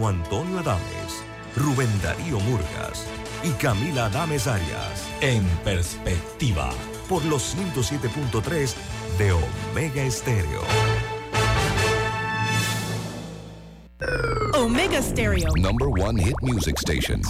como Antonio Adames, Rubén Darío Murgas y Camila Adames Arias. En perspectiva, por los 107.3 de Omega Estéreo. Omega Stereo. Number one hit music station.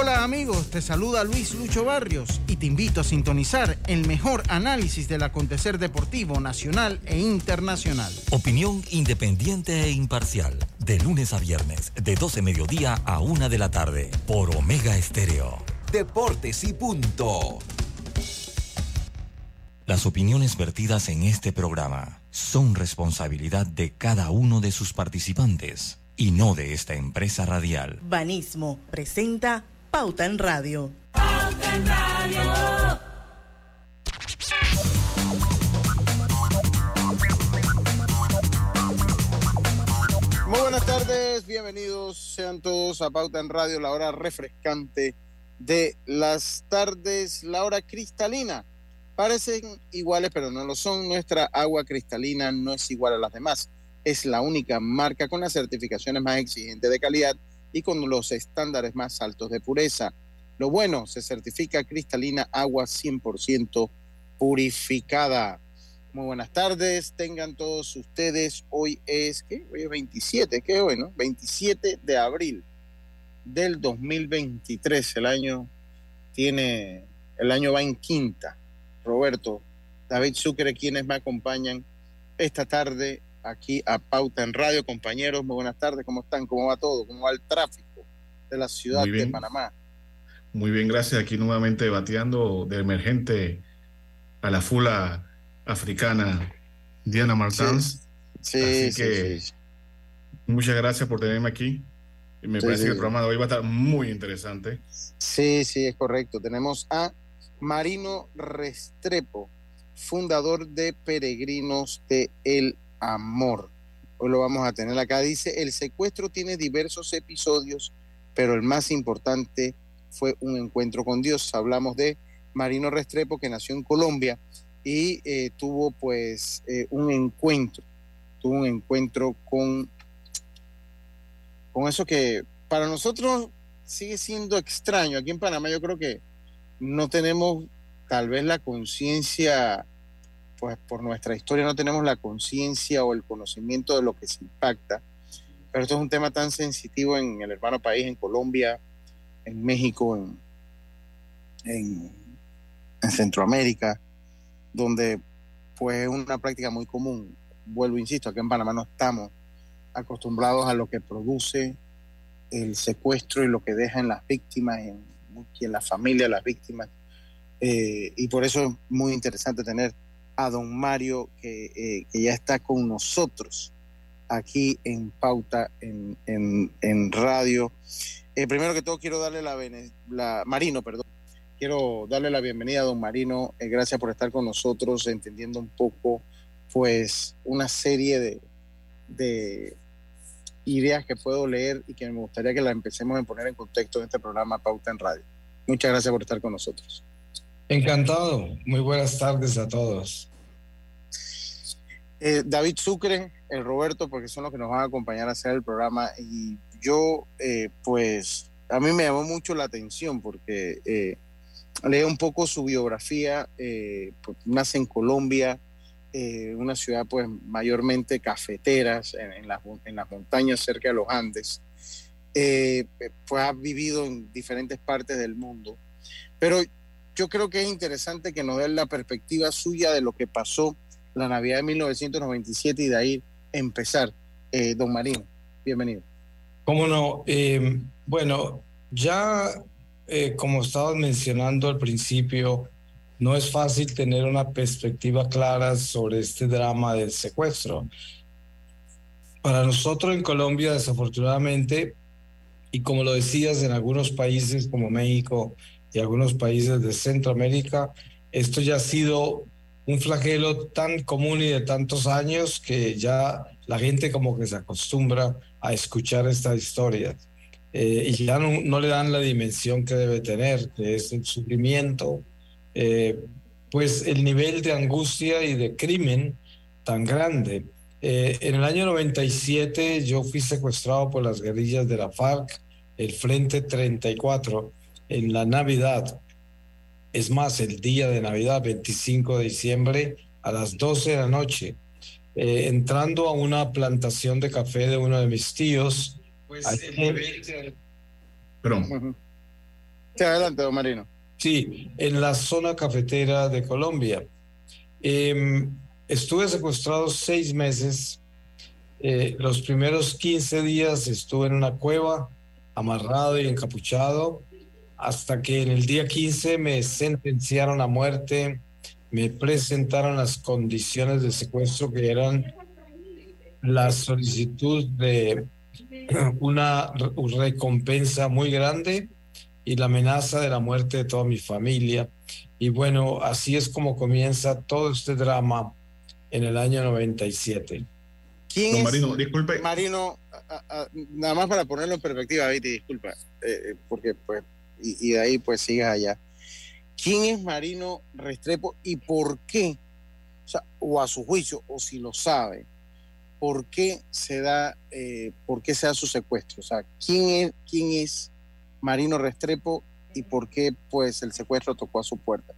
Hola amigos, te saluda Luis Lucho Barrios y te invito a sintonizar el mejor análisis del acontecer deportivo nacional e internacional. Opinión independiente e imparcial, de lunes a viernes, de 12 mediodía a 1 de la tarde, por Omega Estéreo. Deportes y punto. Las opiniones vertidas en este programa son responsabilidad de cada uno de sus participantes y no de esta empresa radial. Banismo presenta Pauta en Radio. Pauta en Radio. Muy buenas tardes, bienvenidos sean todos a Pauta en Radio, la hora refrescante de las tardes, la hora cristalina. Parecen iguales, pero no lo son. Nuestra agua cristalina no es igual a las demás. Es la única marca con las certificaciones más exigentes de calidad y con los estándares más altos de pureza. Lo bueno, se certifica cristalina agua 100% purificada. Muy buenas tardes, tengan todos ustedes. Hoy es, ¿qué? Hoy es 27, ¿qué hoy, no? 27 de abril del 2023. El año tiene, el año va en quinta. Roberto, David Sucre, quienes me acompañan esta tarde aquí a Pauta en Radio. Compañeros, muy buenas tardes, ¿cómo están? ¿Cómo va todo? ¿Cómo va el tráfico de la ciudad de Panamá? Muy bien, gracias. Aquí nuevamente bateando de emergente a la fula africana Diana Martans. Sí, Así sí, que sí. muchas gracias por tenerme aquí. Me Sí, parece sí, que el sí. programa de hoy va a estar muy interesante. Sí, sí, es correcto. Tenemos a Marino Restrepo, fundador de Peregrinos de El Amor. Hoy lo vamos a tener acá. Dice, el secuestro tiene diversos episodios, pero el más importante fue un encuentro con Dios. Hablamos de Marino Restrepo, que nació en Colombia y eh, tuvo pues eh, un encuentro, tuvo un encuentro con, con eso que para nosotros sigue siendo extraño. Aquí en Panamá yo creo que no tenemos tal vez la conciencia, pues por nuestra historia no tenemos la conciencia o el conocimiento de lo que se impacta. Pero esto es un tema tan sensitivo en el hermano país, en Colombia, en México, en, en, en Centroamérica, donde pues es una práctica muy común. Vuelvo, insisto, aquí en Panamá no estamos acostumbrados a lo que produce el secuestro y lo que deja en las víctimas en, en la familia de las víctimas. Eh, y por eso es muy interesante tener a don Mario que, eh, que ya está con nosotros aquí en Pauta, en, en, en radio. Eh, primero que todo quiero darle la, la Marino, perdón. Quiero darle la bienvenida a don Marino. Eh, gracias por estar con nosotros, entendiendo un poco, pues, una serie de, de ideas que puedo leer y que me gustaría que la empecemos a poner en contexto en este programa Pauta en Radio. Muchas gracias por estar con nosotros. Encantado. Muy buenas tardes a todos. Eh, David Sucre, el Roberto, porque son los que nos van a acompañar a hacer el programa. Y yo, eh, pues, a mí me llamó mucho la atención porque eh, leo un poco su biografía. eh, pues, nace en Colombia, una ciudad, pues, mayormente cafeteras, en, las, en las montañas cerca de los Andes. Pues ha vivido en diferentes partes del mundo. Pero yo creo que es interesante que nos den la perspectiva suya de lo que pasó la Navidad de 1997 y de ahí empezar. Eh, don Marino, bienvenido. ¿Cómo no? Eh, bueno, ya eh, como estabas mencionando al principio, no es fácil tener una perspectiva clara sobre este drama del secuestro. Para nosotros en Colombia, desafortunadamente, y como lo decías, en algunos países como México y algunos países de Centroamérica, esto ya ha sido un flagelo tan común y de tantos años que ya la gente como que se acostumbra a escuchar estas historias eh, y ya no, no, le dan la dimensión que debe tener, que es el sufrimiento, eh, pues el nivel de angustia y de crimen tan grande. Eh, en el año 97 yo fui secuestrado por las guerrillas de la FARC, el Frente 34, en la Navidad. Es más, el día de Navidad, 25 de diciembre, a las 12 de la noche, eh, entrando a una plantación de café de uno de mis tíos. Pues, Perdón. Sí, adelante, don Marino. Sí, en la zona cafetera de Colombia. Em, estuve secuestrado seis meses. Eh, los primeros 15 días estuve en una cueva, amarrado y encapuchado, hasta que en el día 15 me sentenciaron a muerte, me presentaron las condiciones de secuestro que eran la solicitud de una recompensa muy grande y la amenaza de la muerte de toda mi familia. Y bueno, así es como comienza todo este drama en el año 97. ¿Quién es? Marino, disculpe. Marino, nada más para ponerlo en perspectiva, Viti, disculpa, eh, eh, porque pues, y, de ahí pues sigas allá. ¿Quién es Marino Restrepo y por qué, o, sea, o a su juicio, o si lo sabe, por qué se da, eh, por qué se da su secuestro? O sea, ¿quién es, quién es Marino Restrepo y por qué pues el secuestro tocó a su puerta?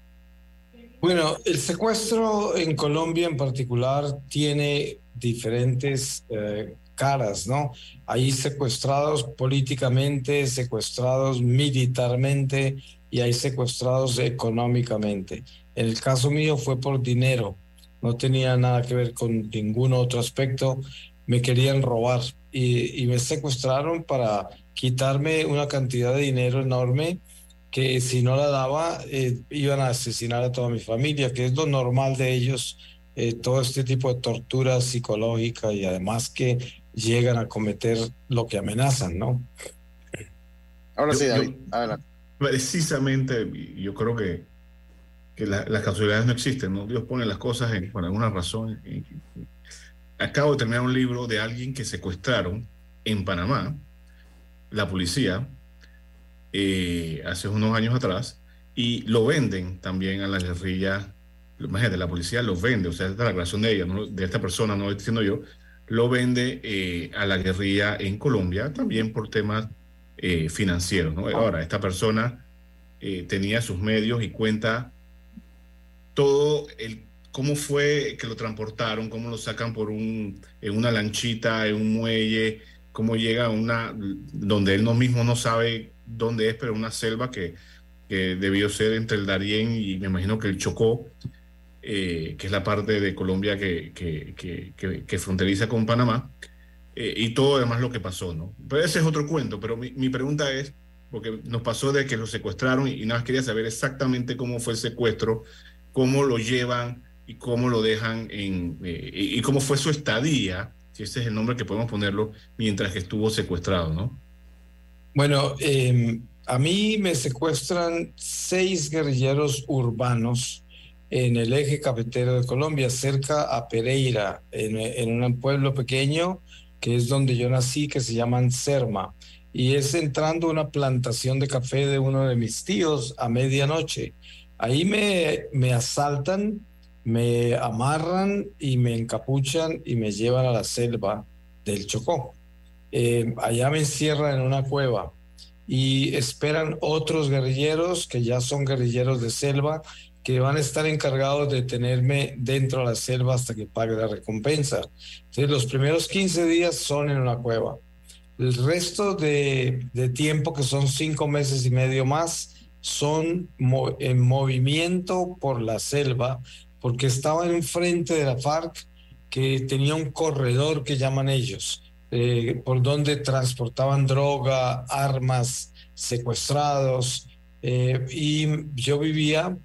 Bueno, el secuestro en Colombia en particular tiene diferentes eh, caras, ¿no? Hay secuestrados políticamente, secuestrados militarmente y hay secuestrados económicamente. En el caso mío fue por dinero, no tenía nada que ver con ningún otro aspecto, me querían robar y, y me secuestraron para quitarme una cantidad de dinero enorme que si no la daba eh, iban a asesinar a toda mi familia, que es lo normal de ellos, eh, todo este tipo de tortura psicológica y además que llegan a cometer lo que amenazan, ¿no? Ahora sí, David, adelante. Precisamente, yo creo que, que las casualidades no existen, ¿no? Dios pone las cosas en, por alguna razón. acabo de terminar un libro de alguien que secuestraron en Panamá, la policía eh, hace unos años atrás y lo venden también a la guerrilla. Imagínate, la policía lo vende, o sea, esta es la creación de ella, de esta persona, no lo estoy diciendo yo, lo vende eh, a la guerrilla en Colombia también por temas eh, financieros. Ahora, esta persona tenía sus medios y cuenta todo el cómo fue que lo transportaron, cómo lo sacan por un, en una lanchita, en un muelle, cómo llega a una, donde él no mismo no sabe dónde es, pero una selva que, debió ser entre el Darién y me imagino que el Chocó, eh, que es la parte de Colombia que, que, fronteriza con Panamá, eh, y todo además lo que pasó, ¿no? Pero ese es otro cuento, pero mi, pregunta es, porque nos pasó de que lo secuestraron y, nada más quería saber exactamente cómo fue el secuestro, cómo lo llevan y cómo lo dejan en, eh, y cómo fue su estadía si ese es el nombre que podemos ponerlo, mientras que estuvo secuestrado, ¿no? Bueno, em, a mí me secuestran seis guerrilleros urbanos en el eje cafetero de Colombia, cerca a Pereira, en, un pueblo pequeño que es donde yo nací, que se llama Serma. Y es entrando una plantación de café de uno de mis tíos a medianoche. Ahí me, me asaltan me amarran y me encapuchan y me llevan a la selva del Chocó. Eh, allá me encierran en una cueva y esperan otros guerrilleros que ya son guerrilleros de selva que van a estar encargados de tenerme dentro de la selva hasta que pague la recompensa. Entonces, los primeros 15 días son en una cueva. El resto de, de tiempo, que son cinco meses y medio más, son en movimiento por la selva porque estaba en frente de la FARC que tenía un corredor que llaman ellos, eh, por donde transportaban droga, armas, secuestrados, eh, y yo vivía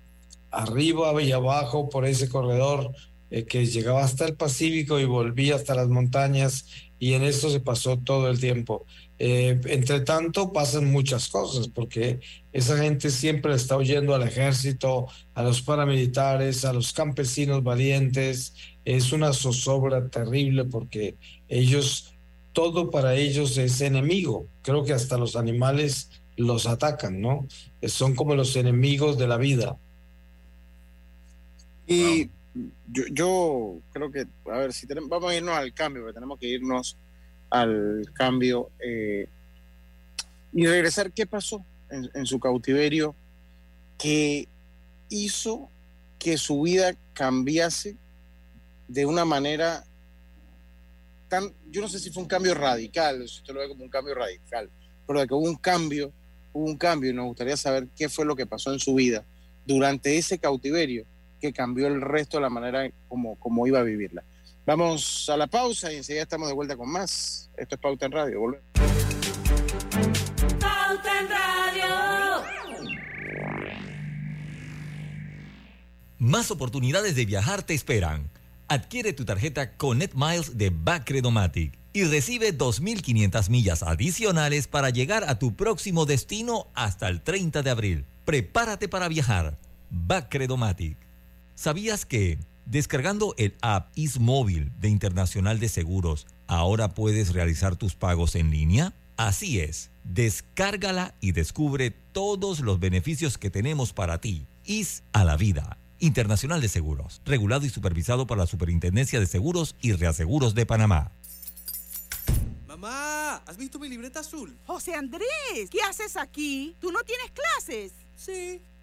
arriba y abajo por ese corredor eh, que llegaba hasta el Pacífico y volvía hasta las montañas, y en esto se pasó todo el tiempo. Eh, entre tanto, pasan muchas cosas, porque esa gente siempre está huyendo al ejército, a los paramilitares, a los campesinos valientes. Es una zozobra terrible porque ellos, todo para ellos es enemigo. Creo que hasta los animales los atacan, ¿no? Son como los enemigos de la vida. Y yo, yo creo que, a ver, si tenemos, vamos a irnos al cambio, porque tenemos que irnos al cambio eh, y regresar. ¿Qué pasó en, en su cautiverio que hizo que su vida cambiase de una manera tan, yo no sé si fue un cambio radical, si usted lo ve como un cambio radical, pero de que hubo un cambio, hubo un cambio y nos gustaría saber qué fue lo que pasó en su vida durante ese cautiverio que cambió el resto de la manera como, como iba a vivirla. Vamos a la pausa y enseguida estamos de vuelta con más. Esto es Pauta en Radio. Volvemos. Pauta en Radio. Más oportunidades de viajar te esperan. Adquiere tu tarjeta Connect Miles de Bacredomatic y recibe 2.500 millas adicionales para llegar a tu próximo destino hasta el 30 de abril. Prepárate para viajar. Bacredomatic. ¿Sabías que descargando el app Ismóvil de Internacional de Seguros, ahora puedes realizar tus pagos en línea? Así es, descárgala y descubre todos los beneficios que tenemos para ti. Is a la vida. Internacional de Seguros, regulado y supervisado por la Superintendencia de Seguros y Reaseguros de Panamá. Mamá, ¿has visto mi libreta azul? José Andrés, ¿qué haces aquí? ¿Tú no tienes clases? Sí,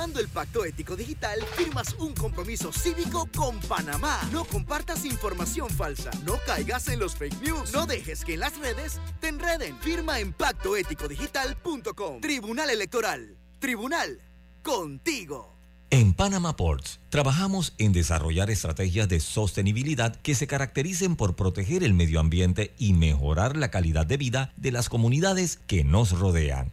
Firmando el Pacto Ético Digital, firmas un compromiso cívico con Panamá. No compartas información falsa, no caigas en los fake news, no dejes que en las redes te enreden. Firma en pactoeticodigital.com. Tribunal Electoral. Tribunal. Contigo. En Panama Ports trabajamos en desarrollar estrategias de sostenibilidad que se caractericen por proteger el medio ambiente y mejorar la calidad de vida de las comunidades que nos rodean.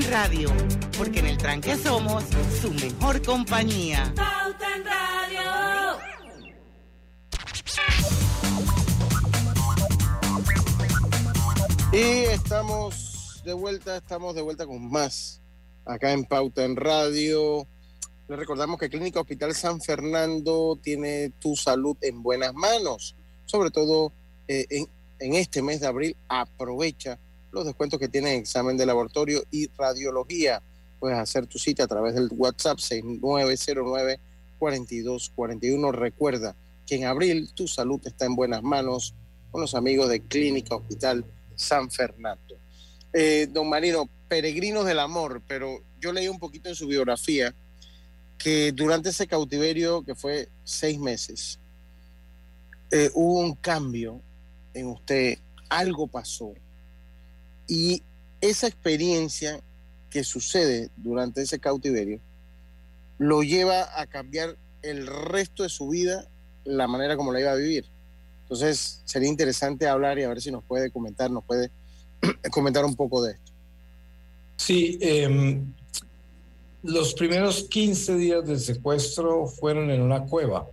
En Radio, porque en el tranque somos su mejor compañía. Pauta en Radio. Y estamos de vuelta, estamos de vuelta con más acá en Pauta en Radio. Les recordamos que Clínica Hospital San Fernando tiene tu salud en buenas manos. Sobre todo eh, en, en este mes de abril, aprovecha los descuentos que tienen examen de laboratorio y radiología. Puedes hacer tu cita a través del WhatsApp 6909-4241. Recuerda que en abril tu salud está en buenas manos con los amigos de Clínica Hospital San Fernando. Eh, don Marino, peregrinos del amor, pero yo leí un poquito en su biografía que durante ese cautiverio, que fue seis meses, eh, hubo un cambio en usted, algo pasó. Y esa experiencia que sucede durante ese cautiverio lo lleva a cambiar el resto de su vida, la manera como la iba a vivir. Entonces, sería interesante hablar y a ver si nos puede comentar, nos puede comentar un poco de esto. Sí, eh, los primeros 15 días del secuestro fueron en una cueva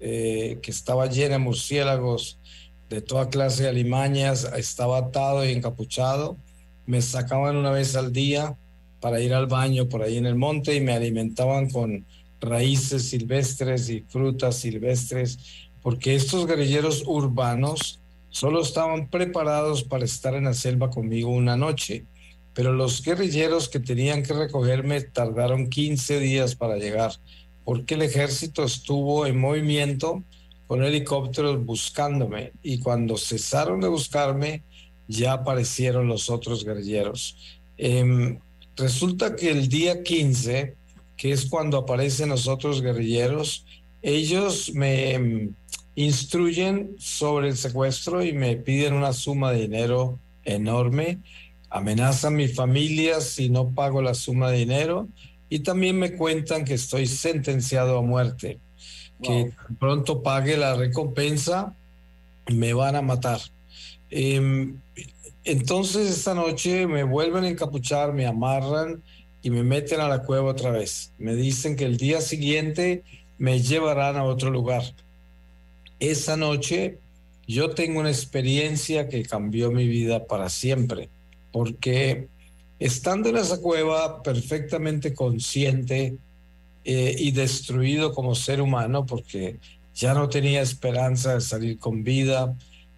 eh, que estaba llena de murciélagos de toda clase de alimañas, estaba atado y encapuchado, me sacaban una vez al día para ir al baño por ahí en el monte y me alimentaban con raíces silvestres y frutas silvestres, porque estos guerrilleros urbanos solo estaban preparados para estar en la selva conmigo una noche, pero los guerrilleros que tenían que recogerme tardaron 15 días para llegar, porque el ejército estuvo en movimiento con helicópteros buscándome. Y cuando cesaron de buscarme ya aparecieron los otros guerrilleros. Em, resulta que el día 15, que es cuando aparecen los otros guerrilleros, ellos me em, instruyen sobre el secuestro y me piden una suma de dinero enorme, amenazan mi familia si no pago la suma de dinero y también me cuentan que estoy sentenciado a muerte, que pronto pague la recompensa, me van a matar. Em, entonces esta noche me vuelven a encapuchar, me amarran y me meten a la cueva otra vez. Me dicen que el día siguiente me llevarán a otro lugar. Esa noche yo tengo una experiencia que cambió mi vida para siempre, porque estando en esa cueva perfectamente consciente eh, y destruido como ser humano, porque ya no tenía esperanza de salir con vida,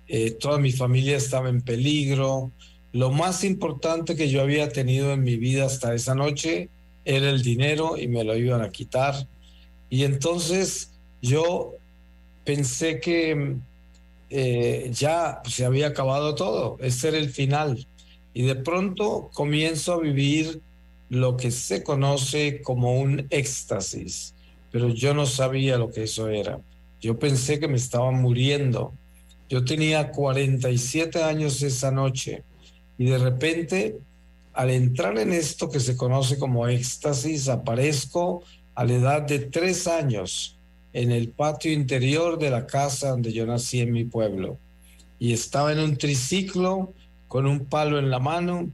eh, toda mi familia estaba en peligro. Lo más importante que yo había tenido en mi vida hasta esa noche era el dinero y me lo iban a quitar. Y entonces yo pensé que eh, ya se había acabado todo, ese era el final. Y de pronto comienzo a vivir lo que se conoce como un éxtasis, pero yo no sabía lo que eso era. Yo pensé que me estaba muriendo yo tenía 47 años esa noche y de repente, al entrar en esto que se conoce como éxtasis, aparezco a la edad de tres años en el patio interior de la casa donde yo nací en mi pueblo. Y estaba en un triciclo con un palo en la mano,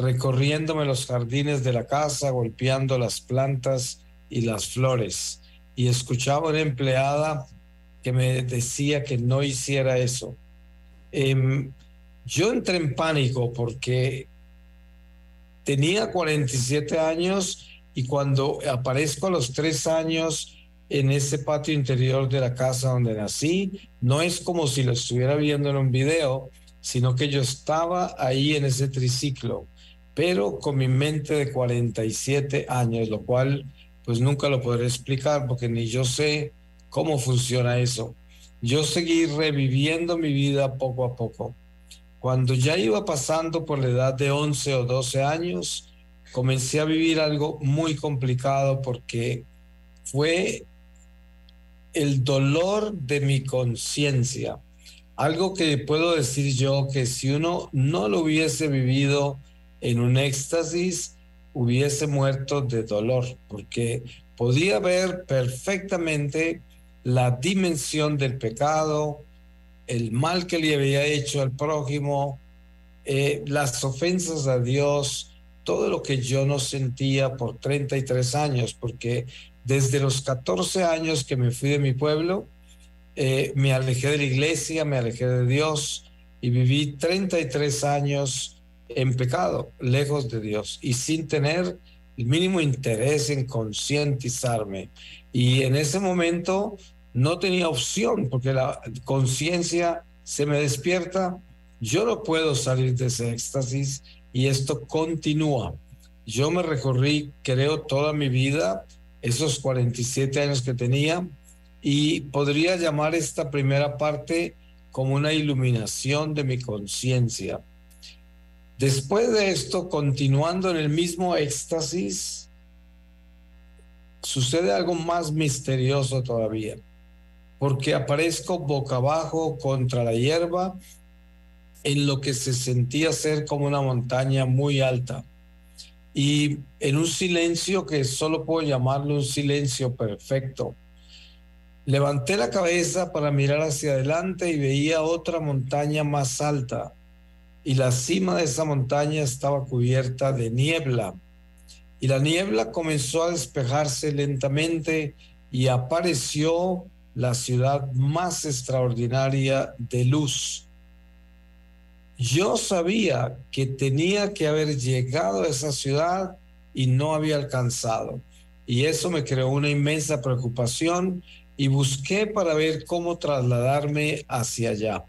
recorriéndome los jardines de la casa, golpeando las plantas y las flores. Y escuchaba una empleada que me decía que no hiciera eso. Em, yo entré en pánico porque tenía 47 años y cuando aparezco a los tres años en ese patio interior de la casa donde nací, no es como si lo estuviera viendo en un video, sino que yo estaba ahí en ese triciclo, pero con mi mente de 47 años, lo cual pues nunca lo podré explicar porque ni yo sé cómo funciona eso. Yo seguí reviviendo mi vida poco a poco. Cuando ya iba pasando por la edad de 11 o 12 años, comencé a vivir algo muy complicado porque fue el dolor de mi conciencia. Algo que puedo decir yo que si uno no lo hubiese vivido en un éxtasis, hubiese muerto de dolor, porque podía ver perfectamente la dimensión del pecado, el mal que le había hecho al prójimo, eh, las ofensas a Dios, todo lo que yo no sentía por 33 años, porque desde los 14 años que me fui de mi pueblo, eh, me alejé de la iglesia, me alejé de Dios y viví 33 años en pecado, lejos de Dios y sin tener el mínimo interés en concientizarme. Y en ese momento no tenía opción porque la conciencia se me despierta, yo no puedo salir de ese éxtasis y esto continúa. Yo me recorrí, creo, toda mi vida, esos 47 años que tenía, y podría llamar esta primera parte como una iluminación de mi conciencia. Después de esto, continuando en el mismo éxtasis, sucede algo más misterioso todavía, porque aparezco boca abajo contra la hierba en lo que se sentía ser como una montaña muy alta y en un silencio que solo puedo llamarlo un silencio perfecto. Levanté la cabeza para mirar hacia adelante y veía otra montaña más alta y la cima de esa montaña estaba cubierta de niebla y la niebla comenzó a despejarse lentamente y apareció la ciudad más extraordinaria de luz. Yo sabía que tenía que haber llegado a esa ciudad y no había alcanzado. y eso me creó una inmensa preocupación y busqué para ver cómo trasladarme hacia allá.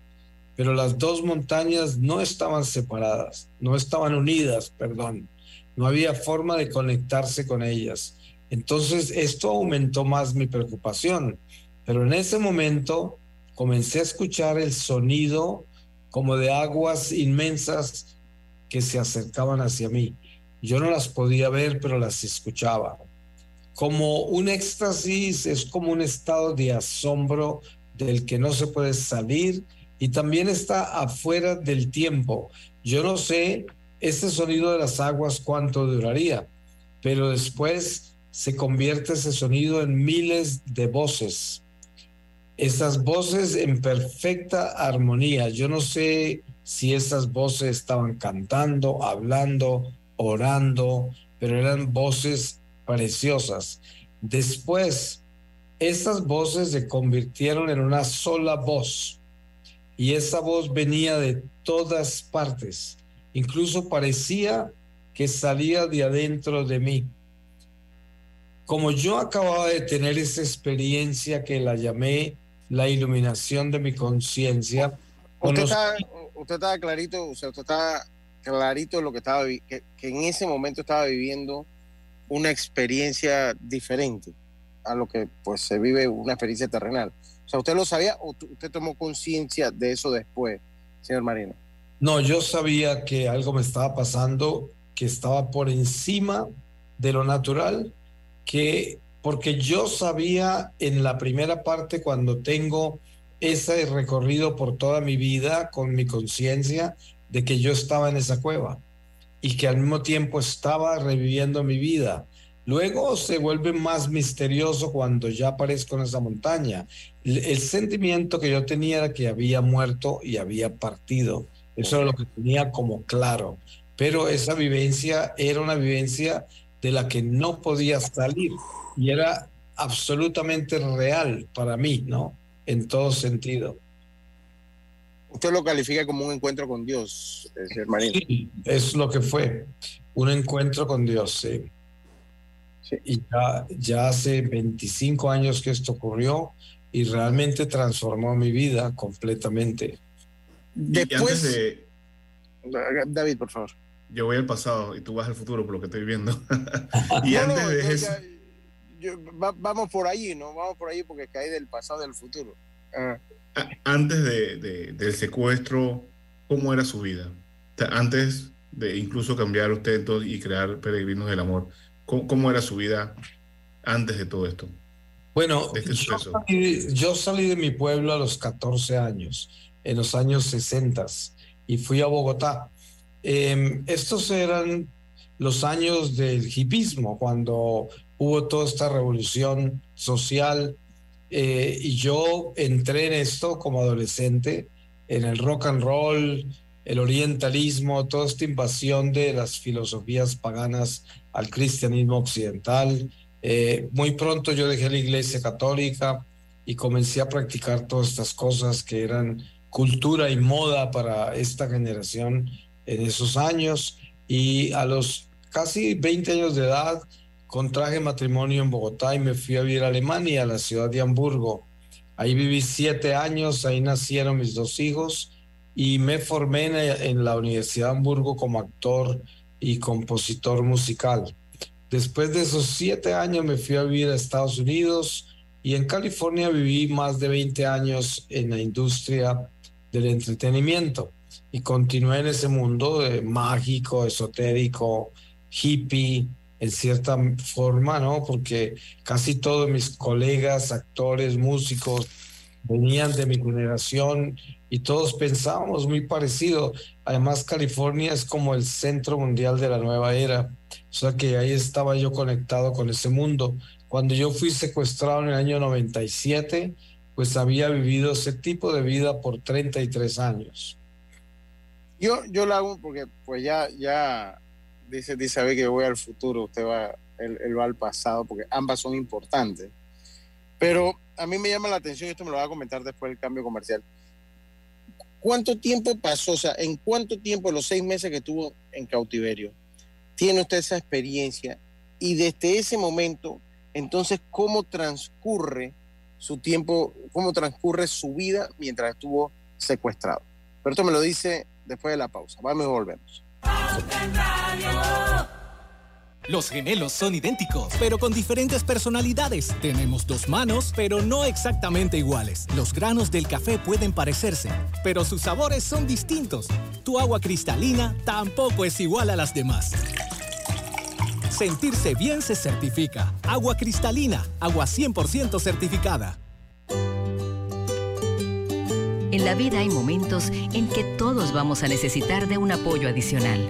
Pero las dos montañas no estaban separadas, no estaban unidas, perdón. No había forma de conectarse con ellas. Entonces esto aumentó más mi preocupación. Pero en ese momento comencé a escuchar el sonido como de aguas inmensas que se acercaban hacia mí. Yo no las podía ver, pero las escuchaba. Como un éxtasis es como un estado de asombro del que no se puede salir y también está afuera del tiempo. Yo no sé este sonido de las aguas cuánto duraría, pero después se convierte ese sonido en miles de voces. Esas voces en perfecta armonía. Yo no sé si esas voces estaban cantando, hablando, orando, pero eran voces preciosas. Después, estas voces se convirtieron en una sola voz y esa voz venía de todas partes. Incluso parecía que salía de adentro de mí. Como yo acababa de tener esa experiencia que la llamé la iluminación de mi conciencia, Usted estaba clarito, o sea, usted estaba clarito lo que estaba, que, que en ese momento estaba viviendo una experiencia diferente a lo que pues se vive una experiencia terrenal. Sea, ¿usted lo sabía o usted tomó conciencia de eso después, señor Marino? No, yo sabía que algo me estaba pasando, que estaba por encima de lo natural, que porque yo sabía en la primera parte cuando tengo ese recorrido por toda mi vida con mi conciencia de que yo estaba en esa cueva y que al mismo tiempo estaba reviviendo mi vida. Luego se vuelve más misterioso cuando ya aparezco en esa montaña. El, el sentimiento que yo tenía era que había muerto y había partido. Eso era lo que tenía como claro. Pero esa vivencia era una vivencia de la que no podía salir y era absolutamente real para mí, ¿no? En todo sentido. Usted lo califica como un encuentro con Dios, eh, señor Marino. Sí, es lo que fue, un encuentro con Dios, sí. Y ya, ya hace 25 años que esto ocurrió y realmente transformó mi vida completamente. Antes de, David, por favor. yo voy al pasado y tú vas al futuro por lo que estoy viendo. y No, antes no, de yo eso, ya- yo- va- vamos por ahí, ¿no? Vamos por ahí porque cae del pasado del futuro. Ah. antes de, de- del secuestro, ¿cómo era su vida? O sea, antes de incluso cambiar usted y crear Peregrinos del Amor, ¿cómo, cómo era su vida antes de todo esto? Bueno, este yo salí, yo salí de mi pueblo a los 14 años, en los años 60, y fui a Bogotá. Eh, estos eran los años del hipismo, cuando hubo toda esta revolución social, eh, y yo entré en esto como adolescente, en el rock and roll, el orientalismo, toda esta invasión de las filosofías paganas al cristianismo occidental. Eh, muy pronto yo dejé la iglesia católica y comencé a practicar todas estas cosas que eran cultura y moda para esta generación en esos años. Y a los casi 20 años de edad contraje matrimonio en Bogotá y me fui a vivir a Alemania, a la ciudad de Hamburgo. Ahí viví siete años, ahí nacieron mis dos hijos y me formé en, la Universidad de Hamburgo como actor y compositor musical. Después de esos siete años me fui a vivir a Estados Unidos y en California viví más de 20 años en la industria del entretenimiento y continué en ese mundo de mágico, esotérico, hippie, en cierta forma, ¿no? Porque casi todos mis colegas, actores, músicos, venían de mi generación y todos pensábamos muy parecido. Además, California es como el centro mundial de la nueva era. O sea que ahí estaba yo conectado con ese mundo. Cuando yo fui secuestrado en el año 97, pues había vivido ese tipo de vida por 33 años. Yo, yo lo hago porque pues ya, ya dice, dice David que yo voy al futuro, usted va, él, él va al pasado, porque ambas son importantes. Pero a mí me llama la atención, y esto me lo va a comentar después del cambio comercial. ¿Cuánto tiempo pasó? O sea, ¿en cuánto tiempo, los seis meses que estuvo en cautiverio, tiene usted esa experiencia? Y desde ese momento, entonces cómo transcurre su tiempo, cómo transcurre su vida mientras estuvo secuestrado. Pero esto me lo dice después de la pausa. Vamos y volvemos. Los gemelos son idénticos, pero con diferentes personalidades. Tenemos dos manos, pero no exactamente iguales. Los granos del café pueden parecerse, pero sus sabores son distintos. Tu agua cristalina tampoco es igual a las demás. Sentirse bien se certifica. Agua cristalina, agua 100% certificada. En la vida hay momentos en que todos vamos a necesitar de un apoyo adicional.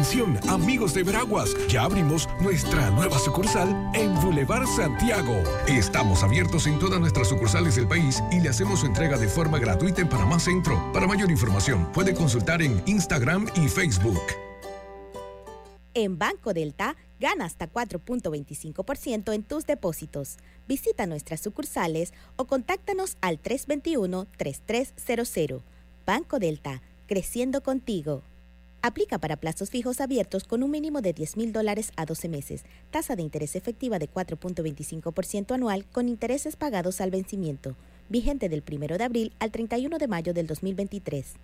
Atención, amigos de Veraguas, ya abrimos nuestra nueva sucursal en Boulevard Santiago. Estamos abiertos en todas nuestras sucursales del país y le hacemos su entrega de forma gratuita en Panamá Centro. Para mayor información, puede consultar en Instagram y Facebook. En Banco Delta, gana hasta 4.25% en tus depósitos. Visita nuestras sucursales o contáctanos al 321-3300. Banco Delta, creciendo contigo. Aplica para plazos fijos abiertos con un mínimo de 10 mil dólares a 12 meses. Tasa de interés efectiva de 4.25% anual con intereses pagados al vencimiento. Vigente del 1 de abril al 31 de mayo del 2023.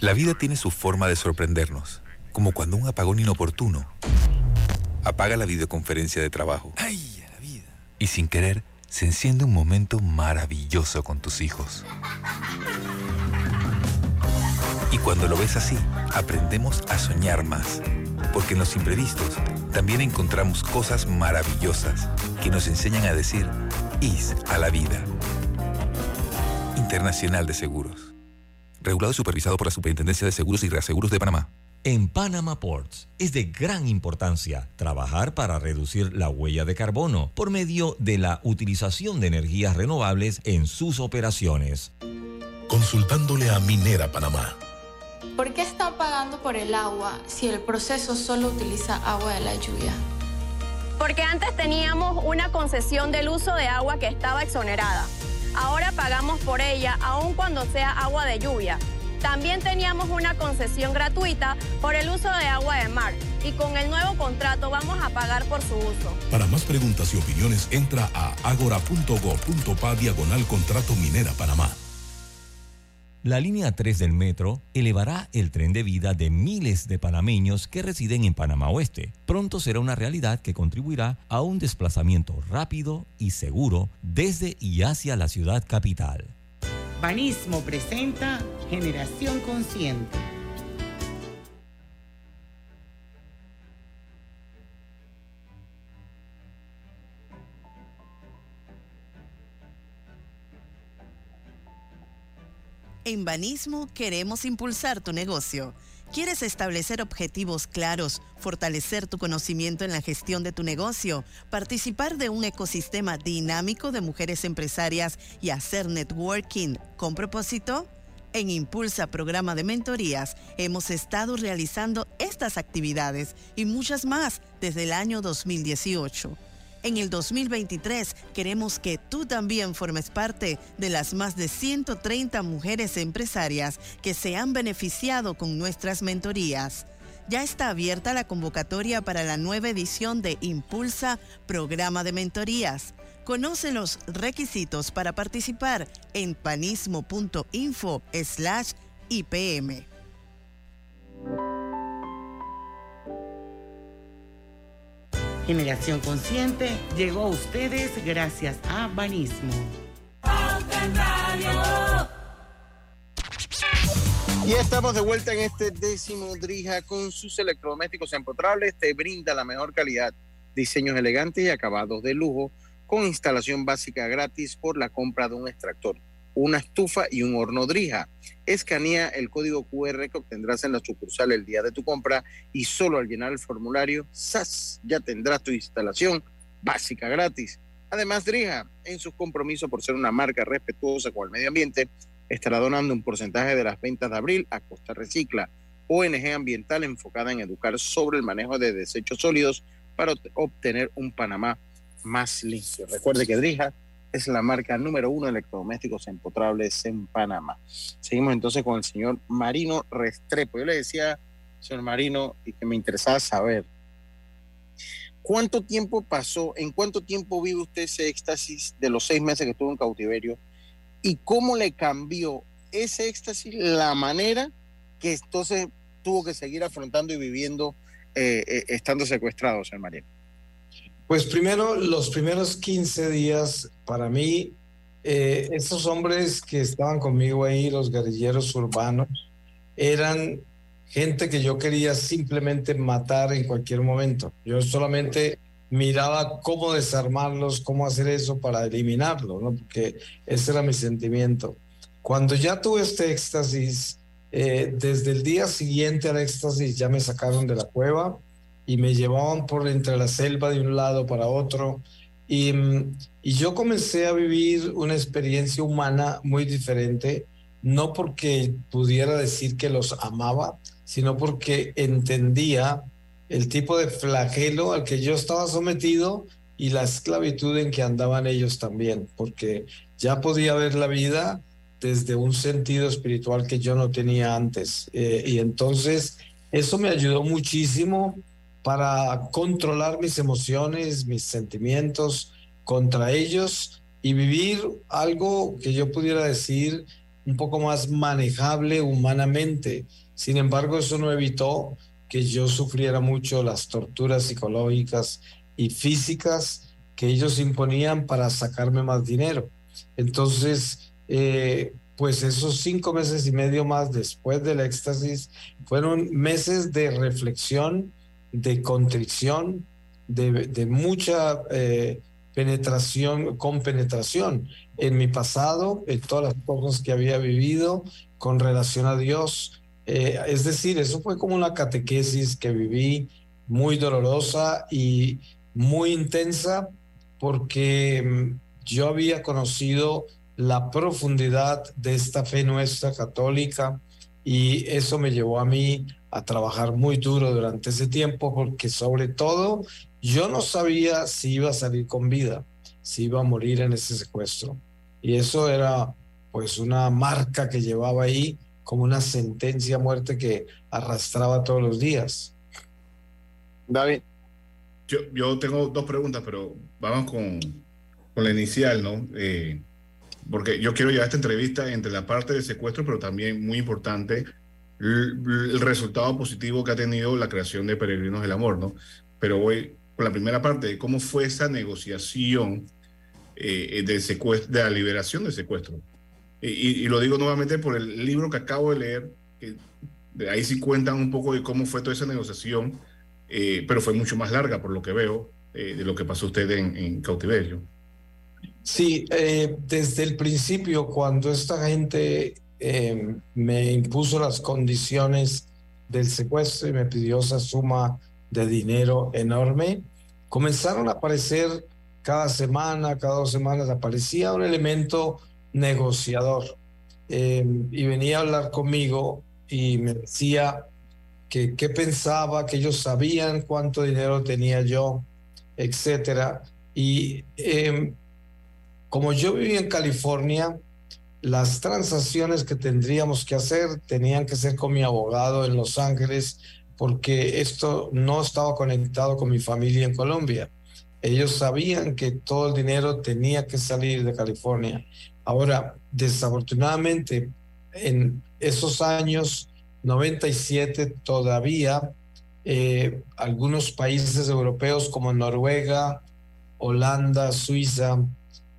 La vida tiene su forma de sorprendernos, como cuando un apagón inoportuno apaga la videoconferencia de trabajo. ¡Ay, la vida! Y sin querer, se enciende un momento maravilloso con tus hijos. Y cuando lo ves así, aprendemos a soñar más. Porque en los imprevistos también encontramos cosas maravillosas que nos enseñan a decir IS a la vida. Internacional de Seguros. Regulado y supervisado por la Superintendencia de Seguros y Reaseguros de Panamá. En Panama Ports es de gran importancia trabajar para reducir la huella de carbono por medio de la utilización de energías renovables en sus operaciones. Consultándole a Minera Panamá. ¿Por qué están pagando por el agua si el proceso solo utiliza agua de la lluvia? Porque antes teníamos una concesión del uso de agua que estaba exonerada. Ahora pagamos por ella aun cuando sea agua de lluvia. También teníamos una concesión gratuita por el uso de agua de mar y con el nuevo contrato vamos a pagar por su uso. Para más preguntas y opiniones, entra a agora.go.pa diagonal contrato minera Panamá. La línea 3 del metro elevará el tren de vida de miles de panameños que residen en Panamá Oeste. Pronto será una realidad que contribuirá a un desplazamiento rápido y seguro desde y hacia la ciudad capital. Banismo presenta Generación Consciente. En Banismo queremos impulsar tu negocio. ¿Quieres establecer objetivos claros, fortalecer tu conocimiento en la gestión de tu negocio, participar de un ecosistema dinámico de mujeres empresarias y hacer networking con propósito? En Impulsa Programa de Mentorías hemos estado realizando estas actividades y muchas más desde el año 2018. En el 2023 queremos que tú también formes parte de las más de 130 mujeres empresarias que se han beneficiado con nuestras mentorías. Ya está abierta la convocatoria para la nueva edición de Impulsa Programa de Mentorías. Conoce los requisitos para participar en panismo.info slash IPM. Generación Consciente llegó a ustedes gracias a Banismo. Y estamos de vuelta en este décimo Drija con sus electrodomésticos empotrables. Te brinda la mejor calidad, diseños elegantes y acabados de lujo con instalación básica gratis por la compra de un extractor, una estufa y un horno Drija. Escanea el código QR que obtendrás en la sucursal el día de tu compra y solo al llenar el formulario, ¡zas! ya tendrás tu instalación básica gratis. Además, Drija, en sus compromisos por ser una marca respetuosa con el medio ambiente, estará donando un porcentaje de las ventas de abril a Costa Recicla, ONG ambiental enfocada en educar sobre el manejo de desechos sólidos para obtener un Panamá más limpio. Recuerde que Drija es la marca número uno de electrodomésticos empotrables en Panamá. Seguimos entonces con el señor Marino Restrepo. Yo le decía, señor Marino, y que me interesaba saber, ¿cuánto tiempo pasó, en cuánto tiempo vive usted ese éxtasis de los seis meses que estuvo en cautiverio? ¿Y cómo le cambió ese éxtasis la manera que entonces tuvo que seguir afrontando y viviendo eh, eh, estando secuestrado, señor Marino? Pues primero, los primeros 15 días, para mí, eh, estos hombres que estaban conmigo ahí, los guerrilleros urbanos, eran gente que yo quería simplemente matar en cualquier momento. Yo solamente miraba cómo desarmarlos, cómo hacer eso para eliminarlos, ¿no? porque ese era mi sentimiento. Cuando ya tuve este éxtasis, eh, desde el día siguiente al éxtasis ya me sacaron de la cueva y me llevaban por entre la selva de un lado para otro. Y, y, yo comencé a vivir una experiencia humana muy diferente, no porque pudiera decir que los amaba, sino porque entendía el tipo de flagelo al que yo estaba sometido y la esclavitud en que andaban ellos también, porque ya podía ver la vida desde un sentido espiritual que yo no tenía antes. Eh, y entonces eso me ayudó muchísimo para controlar mis emociones, mis sentimientos contra ellos y vivir algo que yo pudiera decir un poco más manejable humanamente. Sin embargo, eso no evitó que yo sufriera mucho las torturas psicológicas y físicas que ellos imponían para sacarme más dinero. Entonces, eh, pues esos cinco meses y medio más después del éxtasis fueron meses de reflexión de contrición, de, mucha eh, penetración, con penetración en mi pasado, en todas las cosas que había vivido con relación a Dios. Eh, es decir, eso fue como una catequesis que viví muy dolorosa y muy intensa porque mm, yo había conocido la profundidad de esta fe nuestra católica y eso me llevó a mí a trabajar muy duro durante ese tiempo porque sobre todo yo no sabía si iba a salir con vida, si iba a morir en ese secuestro. Y eso era pues una marca que llevaba ahí como una sentencia a muerte que arrastraba todos los días. David. Yo, yo tengo dos preguntas, pero vamos con, con la inicial, ¿no? Eh, porque yo quiero llevar esta entrevista entre la parte del secuestro, pero también muy importante, el, resultado positivo que ha tenido la creación de Peregrinos del Amor, ¿no? Pero voy con la primera parte de cómo fue esa negociación eh, del secuestro, de la liberación del secuestro. Y, lo digo nuevamente por el libro que acabo de leer, que de ahí sí cuentan un poco de cómo fue toda esa negociación, eh, pero fue mucho más larga por lo que veo eh, de lo que pasó usted en, en cautiverio. Sí, desde el principio, cuando esta gente eh, me impuso las condiciones del secuestro y me pidió esa suma de dinero enorme. Comenzaron a aparecer cada semana, cada dos semanas, aparecía un elemento negociador eh, y venía a hablar conmigo y me decía que qué pensaba, que ellos sabían cuánto dinero tenía yo, etcétera. Y eh, como yo vivía en California, las transacciones que tendríamos que hacer tenían que ser con mi abogado en Los Ángeles porque esto no estaba conectado con mi familia en Colombia. Ellos sabían que todo el dinero tenía que salir de California. Ahora, desafortunadamente, en esos años 97 todavía eh, algunos países europeos como Noruega, Holanda, Suiza,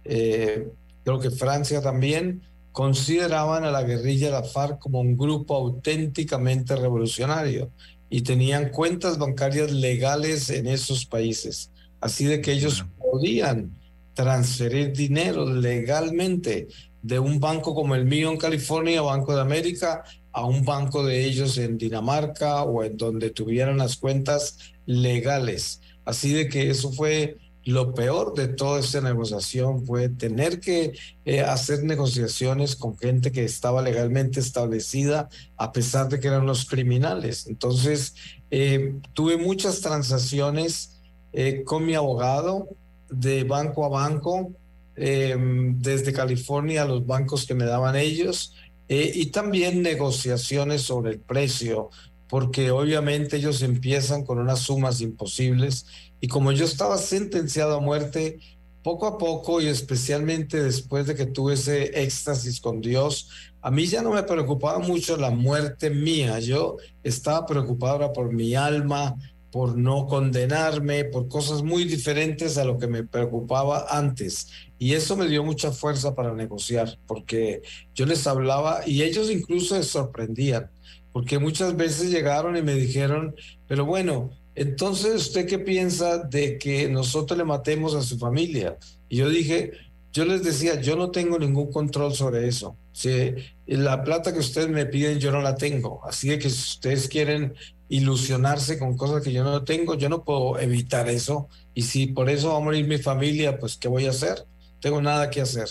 eh, creo que Francia también, consideraban a la guerrilla de la FARC como un grupo auténticamente revolucionario y tenían cuentas bancarias legales en esos países. Así de que ellos podían transferir dinero legalmente de un banco como el mío en California, Banco de América, a un banco de ellos en Dinamarca o en donde tuvieran las cuentas legales. Así de que eso fue lo peor de toda esta negociación fue tener que eh, hacer negociaciones con gente que estaba legalmente establecida a pesar de que eran los criminales. Entonces, eh, tuve muchas transacciones eh, con mi abogado de banco a banco, desde California a los bancos que me daban ellos, y también negociaciones sobre el precio, porque obviamente ellos empiezan con unas sumas imposibles y como yo estaba sentenciado a muerte, poco a poco y especialmente después de que tuve ese éxtasis con Dios, a mí ya no me preocupaba mucho la muerte mía, yo estaba preocupado por mi alma, por no condenarme, por cosas muy diferentes a lo que me preocupaba antes. Y eso me dio mucha fuerza para negociar, porque yo les hablaba y ellos incluso se sorprendían, porque muchas veces llegaron y me dijeron, pero bueno, entonces, ¿usted qué piensa de que nosotros le matemos a su familia? Y yo dije, yo les decía, yo no tengo ningún control sobre eso. Si la plata que ustedes me piden, yo no la tengo. Así de que si ustedes quieren ilusionarse con cosas que yo no tengo, yo no puedo evitar eso. Y si por eso va a morir mi familia, pues ¿qué voy a hacer? Tengo nada que hacer.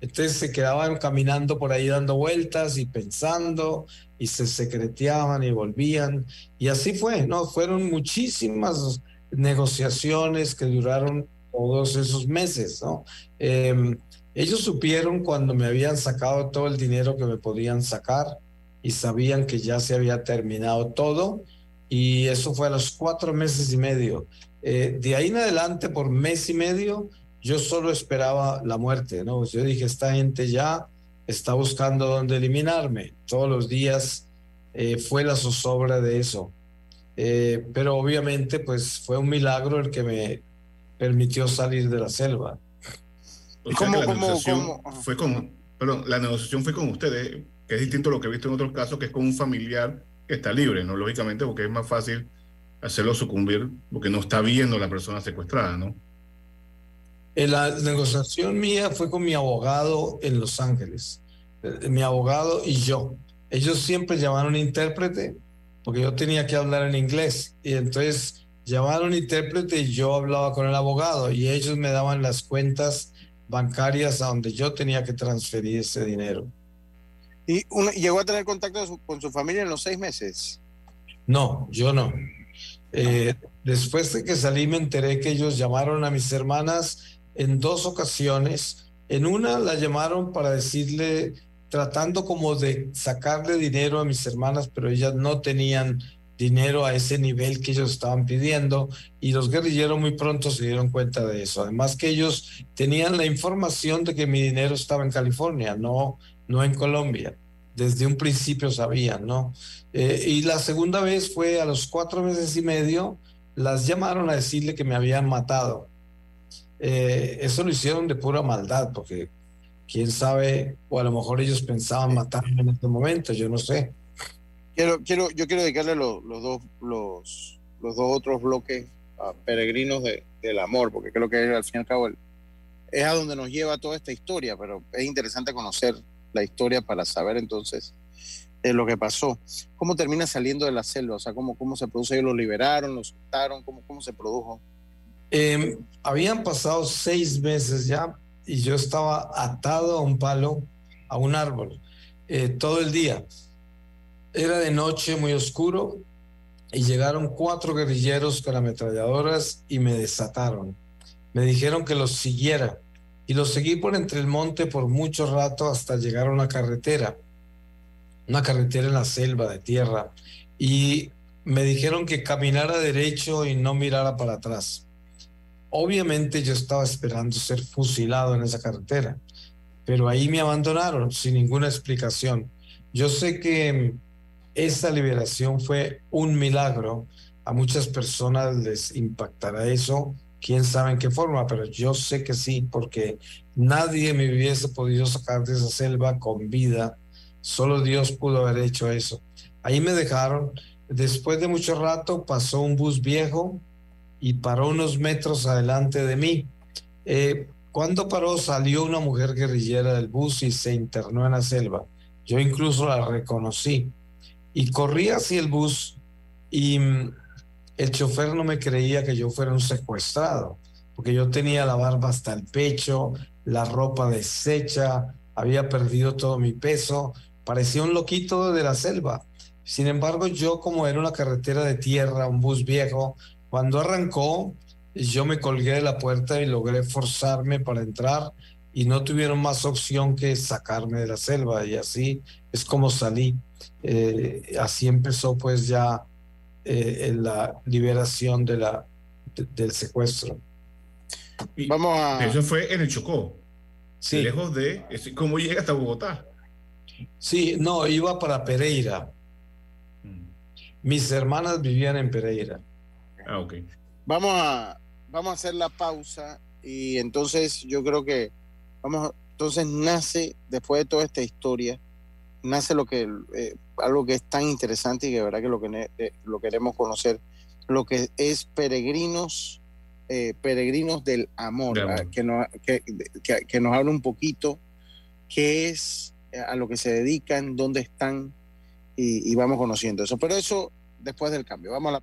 Entonces se quedaban caminando por ahí dando vueltas y pensando y se secreteaban y volvían. Y así fue, ¿no? Fueron muchísimas negociaciones que duraron todos esos meses, ¿no? Em, ellos supieron cuando me habían sacado todo el dinero que me podían sacar y sabían que ya se había terminado todo y eso fue a los cuatro meses y medio. Eh, de ahí en adelante, por mes y medio, yo solo esperaba la muerte, ¿no? Yo dije, esta gente ya está buscando dónde eliminarme. Todos los días eh, fue la zozobra de eso. Eh, pero obviamente, pues fue un milagro el que me permitió salir de la selva. ¿Cómo, la negociación fue con, perdón, la negociación fue con ustedes, que es distinto a lo que he visto en otros casos, que es con un familiar que está libre, ¿no? Lógicamente, porque es más fácil hacerlo sucumbir porque no está viendo a la persona secuestrada, ¿no? La negociación mía fue con mi abogado en Los Ángeles, eh, mi abogado y yo. Ellos siempre llamaron un intérprete porque yo tenía que hablar en inglés y entonces llamaron un intérprete y yo hablaba con el abogado y ellos me daban las cuentas bancarias a donde yo tenía que transferir ese dinero. ¿Y llegó a tener contacto con su familia en los seis meses? No, yo no. Eh, después de que salí me enteré que ellos llamaron a mis hermanas en dos ocasiones. En una la llamaron para decirle, tratando como de sacarle dinero a mis hermanas, pero ellas no tenían dinero a ese nivel que ellos estaban pidiendo y los guerrilleros muy pronto se dieron cuenta de eso. Además que ellos tenían la información de que mi dinero estaba en California, no, no en Colombia. Desde un principio sabían, ¿no? Eh, y la segunda vez fue a los cuatro meses y medio, las llamaron a decirle que me habían matado eh, eso lo hicieron de pura maldad, porque quién sabe, o a lo mejor ellos pensaban matarme en este momento, yo no sé. Quiero, quiero, yo quiero dedicarle los, los dos, los, los dos otros bloques a peregrinos de, del amor, porque creo que al fin y al cabo es a donde nos lleva toda esta historia, pero es interesante conocer la historia para saber entonces eh, lo que pasó. ¿Cómo termina saliendo de la selva? O sea, ¿cómo, cómo se produce? ¿Ellos lo liberaron, lo soltaron? ¿Cómo, cómo se produjo? Eh, habían pasado seis meses ya y yo estaba atado a un palo, a un árbol, eh, todo el día. Era de noche, muy oscuro, y llegaron cuatro guerrilleros con ametralladoras y me desataron. Me dijeron que los siguiera y los seguí por entre el monte por mucho rato hasta llegar a una carretera, una carretera en la selva de tierra, y me dijeron que caminara derecho y no mirara para atrás. Obviamente yo estaba esperando ser fusilado en esa carretera, pero ahí me abandonaron sin ninguna explicación. Yo sé que esa liberación fue un milagro. A muchas personas les impactará eso, quién sabe en qué forma, pero yo sé que sí, porque nadie me hubiese podido sacar de esa selva con vida. Solo Dios pudo haber hecho eso. Ahí me dejaron. Después de mucho rato pasó un bus viejo y paró unos metros adelante de mí. Eh, cuando paró salió una mujer guerrillera del bus y se internó en la selva. Yo incluso la reconocí y corrí hacia el bus y mm, el chofer no me creía que yo fuera un secuestrado. porque yo tenía la barba hasta el pecho, la ropa deshecha, había perdido todo mi peso, parecía un loquito de la selva. Sin embargo, yo como era una carretera de tierra, un bus viejo, cuando arrancó, yo me colgué de la puerta y logré forzarme para entrar y no tuvieron más opción que sacarme de la selva y así es como salí. Eh, así empezó pues ya eh, la liberación de la, de- del secuestro. Vamos a... Eso fue en el Chocó. Sí. Lejos de... ¿Cómo llega hasta Bogotá? Sí, no, iba para Pereira. Mm. Mis hermanas vivían en Pereira. Ah, ok. Vamos a, vamos a hacer la pausa y entonces yo creo que vamos, a- entonces nace después de toda esta historia, nace lo que eh, algo que es tan interesante y que de verdad que lo que eh, lo queremos conocer, lo que es peregrinos, eh, peregrinos del amor, que, nos, que, que- que nos habla un poquito qué es a lo que se dedican, dónde están y, y vamos conociendo eso. Pero eso después del cambio. Vamos a la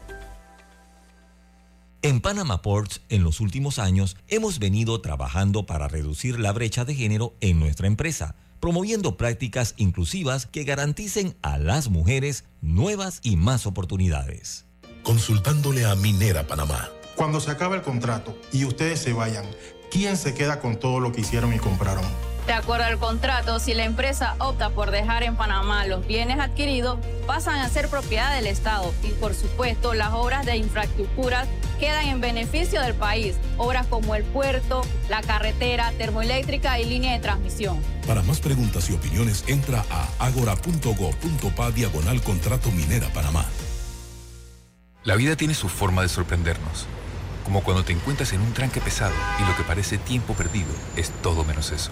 En Panama Ports, en los últimos años, hemos venido trabajando para reducir la brecha de género en nuestra empresa, promoviendo prácticas inclusivas que garanticen a las mujeres nuevas y más oportunidades. Consultándole a Minera Panamá. Cuando se acabe el contrato y ustedes se vayan, ¿quién se queda con todo lo que hicieron y compraron? De acuerdo al contrato, si la empresa opta por dejar en Panamá los bienes adquiridos, pasan a ser propiedad del Estado y por supuesto las obras de infraestructura quedan en beneficio del país, obras como el puerto, la carretera, termoeléctrica y línea de transmisión. Para más preguntas y opiniones, entra a agora.go.pa diagonal contrato minera Panamá. La vida tiene su forma de sorprendernos. Como cuando te encuentras en un tranque pesado y lo que parece tiempo perdido es todo menos eso.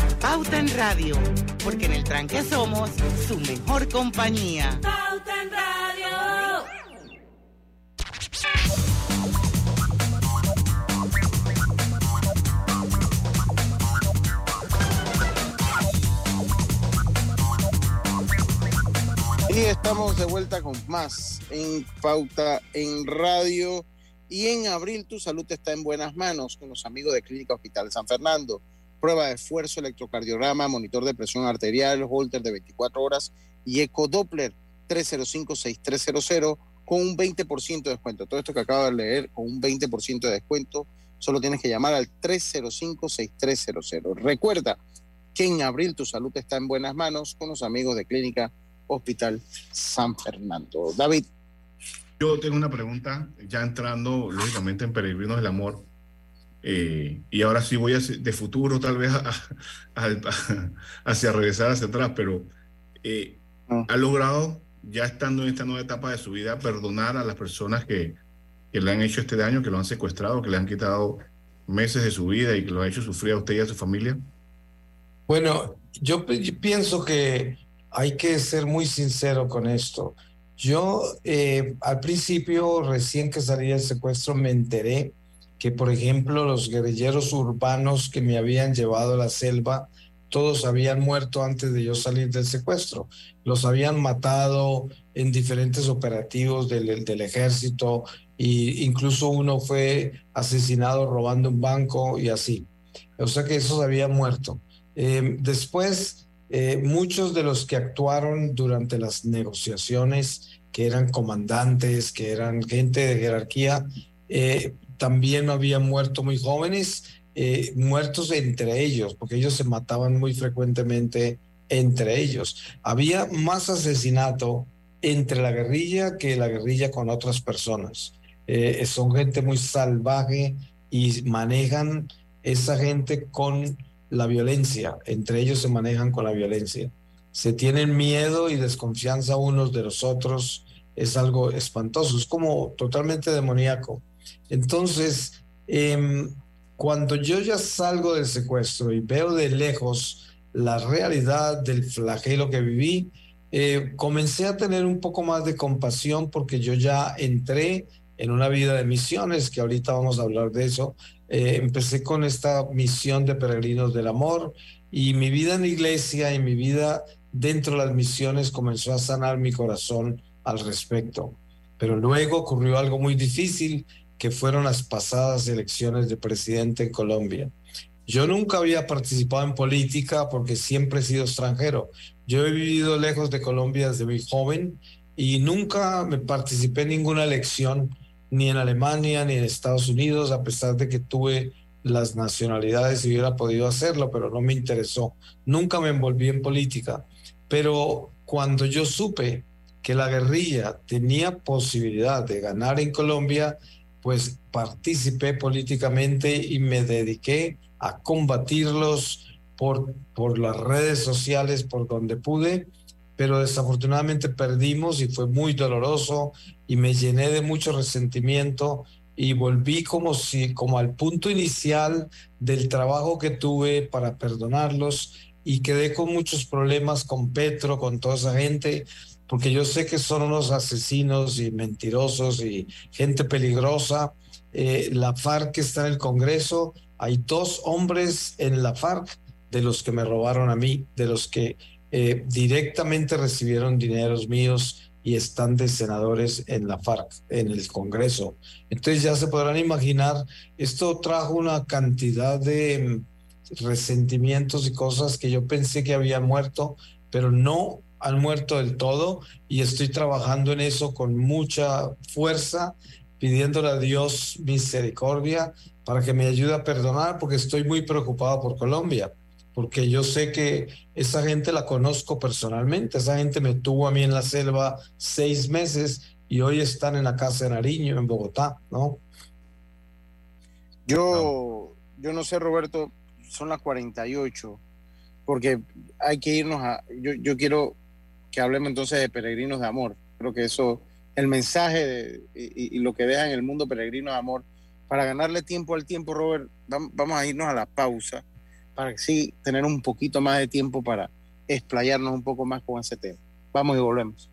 Pauta en Radio, porque en el tranque somos su mejor compañía. Pauta en Radio. Y estamos de vuelta con más en Pauta en Radio. Y en abril tu salud está en buenas manos con los amigos de Clínica Hospital San Fernando. Prueba de esfuerzo, electrocardiograma, monitor de presión arterial, holter de 24 horas y ecodoppler 305-6300 con un 20% de descuento. Todo esto que acabo de leer con un 20% de descuento, solo tienes que llamar al 305-6300. Recuerda que en abril tu salud está en buenas manos con los amigos de Clínica Hospital San Fernando. David. Yo tengo una pregunta, ya entrando lógicamente en Peregrinos del Amor, eh, y ahora sí voy hacia- de futuro tal vez a- a- a- hacia regresar hacia atrás, pero eh, ¿ha logrado, ya estando en esta nueva etapa de su vida, perdonar a las personas que, que le han hecho este daño, que lo han secuestrado, que le han quitado meses de su vida y que lo ha hecho sufrir a usted y a su familia? Bueno, yo, pienso que hay que ser muy sincero con esto. Yo eh, al principio, recién que salí del secuestro, me enteré que, por ejemplo, los guerrilleros urbanos que me habían llevado a la selva, todos habían muerto antes de yo salir del secuestro. Los habían matado en diferentes operativos del, del ejército e incluso uno fue asesinado robando un banco y así. O sea que esos habían muerto. Eh, después, eh, muchos de los que actuaron durante las negociaciones, que eran comandantes, que eran gente de jerarquía, eh, también habían muerto muy jóvenes, muertos entre ellos, porque ellos se mataban muy frecuentemente entre ellos. Había más asesinato entre la guerrilla que la guerrilla con otras personas. son gente muy salvaje y manejan esa gente con la violencia, entre ellos se manejan con la violencia. Se tienen miedo y desconfianza unos de los otros, es algo espantoso, es como totalmente demoníaco. Entonces, em, cuando yo ya salgo del secuestro y veo de lejos la realidad del flagelo que viví, eh, comencé a tener un poco más de compasión porque yo ya entré en una vida de misiones, que ahorita vamos a hablar de eso, eh, empecé con esta misión de peregrinos del amor y mi vida en la iglesia y mi vida dentro de las misiones comenzó a sanar mi corazón al respecto. Pero luego ocurrió algo muy difícil, que fueron las pasadas elecciones de presidente en Colombia. Yo nunca había participado en política porque siempre he sido extranjero. Yo he vivido lejos de Colombia desde muy joven y nunca me participé en ninguna elección ni en Alemania ni en Estados Unidos, a pesar de que tuve las nacionalidades y hubiera podido hacerlo, pero no me interesó. Nunca me envolví en política. Pero cuando yo supe que la guerrilla tenía posibilidad de ganar en Colombia, pues participé políticamente y me dediqué a combatirlos por, por las redes sociales, por donde pude, pero desafortunadamente perdimos y fue muy doloroso y me llené de mucho resentimiento y volví como si como al punto inicial del trabajo que tuve para perdonarlos y quedé con muchos problemas con Petro, con toda esa gente, porque yo sé que son unos asesinos y mentirosos y gente peligrosa. Eh, la FARC está en el Congreso, hay dos hombres en la FARC de los que me robaron a mí, de los que eh, directamente recibieron dineros míos y están de senadores en la FARC, en el Congreso. Entonces ya se podrán imaginar, esto trajo una cantidad de mm, resentimientos y cosas que yo pensé que habían muerto, pero no han muerto del todo y estoy trabajando en eso con mucha fuerza, pidiéndole a Dios misericordia para que me ayude a perdonar porque estoy muy preocupado por Colombia porque yo sé que esa gente la conozco personalmente, esa gente me tuvo a mí en la selva seis meses y hoy están en la casa de Nariño, en Bogotá, ¿no? Yo, yo no sé, Roberto, son las 48, porque hay que irnos a, yo, yo quiero que hablemos entonces de peregrinos de amor, creo que eso, el mensaje y, lo que deja en el mundo peregrinos de amor, para ganarle tiempo al tiempo, Robert, vamos a irnos a la pausa para sí tener un poquito más de tiempo para explayarnos un poco más con ese tema. Vamos y volvemos.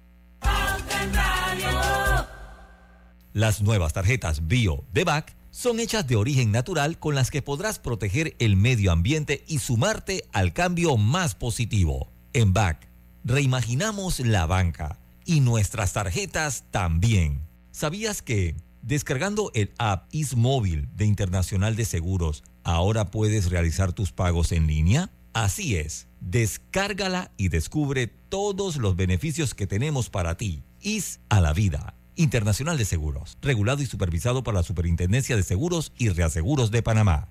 Las nuevas tarjetas Bio de BAC son hechas de origen natural con las que podrás proteger el medio ambiente y sumarte al cambio más positivo. En BAC, reimaginamos la banca y nuestras tarjetas también. ¿Sabías que descargando el app IsMóvil de Internacional de Seguros ¿Ahora puedes realizar tus pagos en línea? Así es, descárgala y descubre todos los beneficios que tenemos para ti. IS a la vida. Internacional de Seguros, regulado y supervisado por la Superintendencia de Seguros y Reaseguros de Panamá.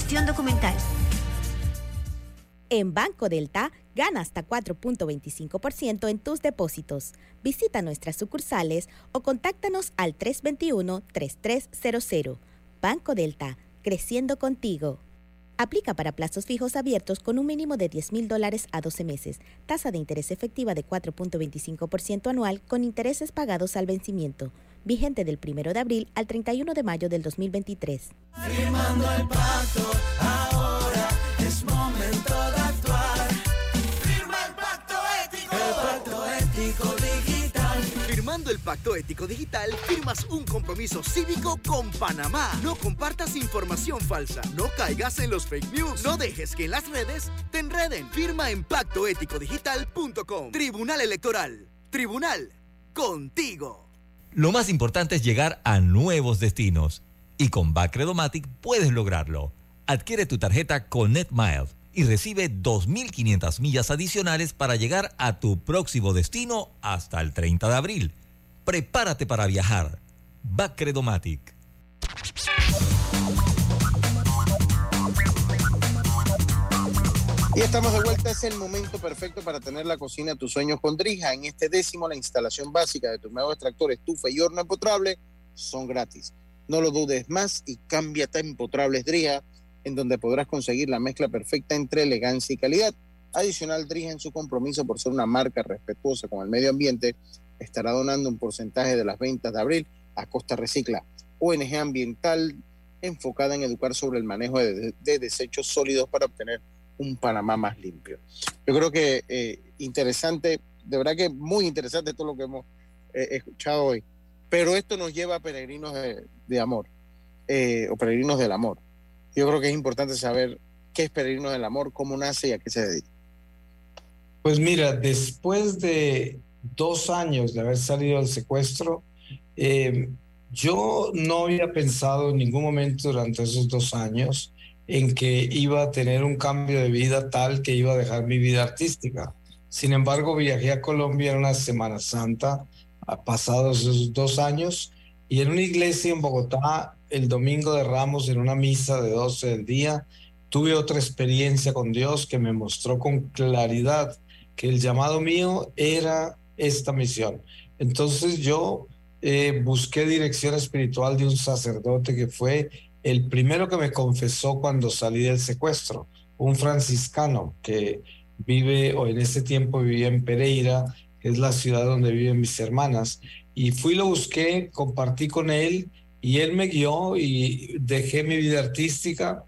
En Banco Delta, gana hasta 4.25% en tus depósitos. Visita nuestras sucursales o contáctanos al 321-3300. Banco Delta, creciendo contigo. Aplica para plazos fijos abiertos con un mínimo de 10 mil dólares a 12 meses. Tasa de interés efectiva de 4.25% anual con intereses pagados al vencimiento. Vigente del 1 de abril al 31 de mayo del 2023. Firmando el pacto, ahora es momento de actuar. Firma el pacto ético. El pacto ético digital. Firmando el Pacto Ético Digital, firmas un compromiso cívico con Panamá. No compartas información falsa, no caigas en los fake news, no dejes que en las redes te enreden. Firma en pactoeticodigital.com. Tribunal Electoral. Tribunal. Contigo. Lo más importante es llegar a nuevos destinos. Y con Bacredomatic puedes lograrlo. Adquiere tu tarjeta Connect Miles y recibe 2.500 millas adicionales para llegar a tu próximo destino hasta el 30 de abril. Prepárate para viajar. Bacredomatic. Y estamos de vuelta, es el momento perfecto para tener la cocina tus sueños con Drija. En este décimo, la instalación básica de tu nuevo extractor, estufa y horno empotrable son gratis. No lo dudes más y cámbiate a Empotrables Drija, en donde podrás conseguir la mezcla perfecta entre elegancia y calidad. Adicional, Drija en su compromiso por ser una marca respetuosa con el medio ambiente, estará donando un porcentaje de las ventas de abril a Costa Recicla, ONG ambiental enfocada en educar sobre el manejo de, de desechos sólidos para obtener un Panamá más limpio. Yo creo que eh, interesante, de verdad que muy interesante todo lo que hemos eh, escuchado hoy, pero esto nos lleva a peregrinos de, amor, eh, o peregrinos del amor. Yo creo que es importante saber qué es peregrinos del amor, cómo nace y a qué se dedica. Pues mira, después de dos años de haber salido del secuestro, yo no había pensado en ningún momento durante esos dos años en que iba a tener un cambio de vida tal que iba a dejar mi vida artística. Sin embargo, viajé a Colombia en una Semana Santa, pasados esos dos años, y en una iglesia en Bogotá, el domingo de Ramos, en una misa de 12 del día, tuve otra experiencia con Dios que me mostró con claridad que el llamado mío era esta misión. Entonces yo eh, busqué dirección espiritual de un sacerdote que fue el primero que me confesó cuando salí del secuestro, un franciscano que vive o en ese tiempo vivía en Pereira, que es la ciudad donde viven mis hermanas. Y fui, lo busqué, compartí con él y él me guió y dejé mi vida artística.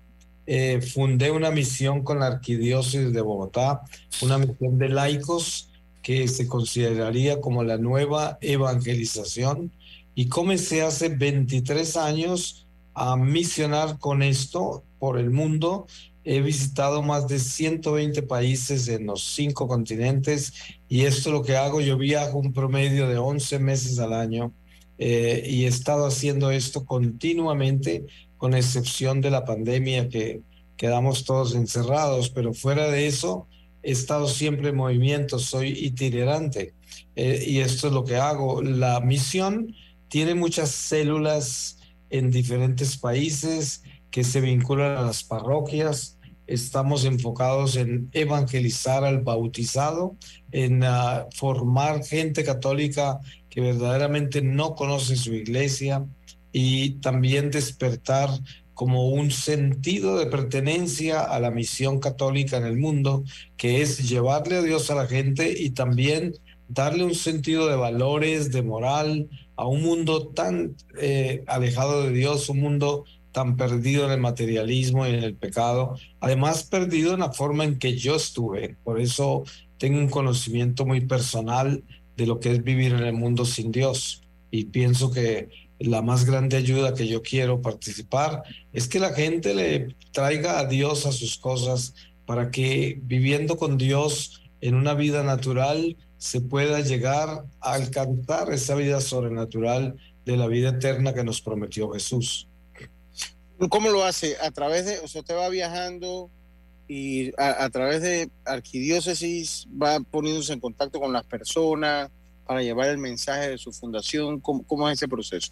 Eh, fundé una misión con la arquidiócesis de Bogotá, una misión de laicos que se consideraría como la nueva evangelización. Y comencé hace 23 años a misionar con esto por el mundo. He visitado más de 120 países en los cinco continentes y esto lo que hago, yo viajo un promedio de 11 meses al año eh, y he estado haciendo esto continuamente, con excepción de la pandemia que quedamos todos encerrados, pero fuera de eso, he estado siempre en movimiento, soy itinerante eh, y esto es lo que hago. La misión tiene muchas células en diferentes países que se vinculan a las parroquias. Estamos enfocados en evangelizar al bautizado, en uh, formar gente católica que verdaderamente no conoce su iglesia y también despertar como un sentido de pertenencia a la misión católica en el mundo, que es llevarle a Dios a la gente y también darle un sentido de valores, de moral, a un mundo tan eh, alejado de Dios, un mundo tan perdido en el materialismo y en el pecado, además perdido en la forma en que yo estuve. Por eso tengo un conocimiento muy personal de lo que es vivir en el mundo sin Dios. Y pienso que la más grande ayuda que yo quiero participar es que la gente le traiga a Dios a sus cosas para que viviendo con Dios en una vida natural se pueda llegar a alcanzar esa vida sobrenatural de la vida eterna que nos prometió Jesús. ¿Cómo lo hace? A través de, o sea, usted va viajando y a, través de arquidiócesis va poniéndose en contacto con las personas para llevar el mensaje de su fundación. ¿Cómo, cómo es ese proceso?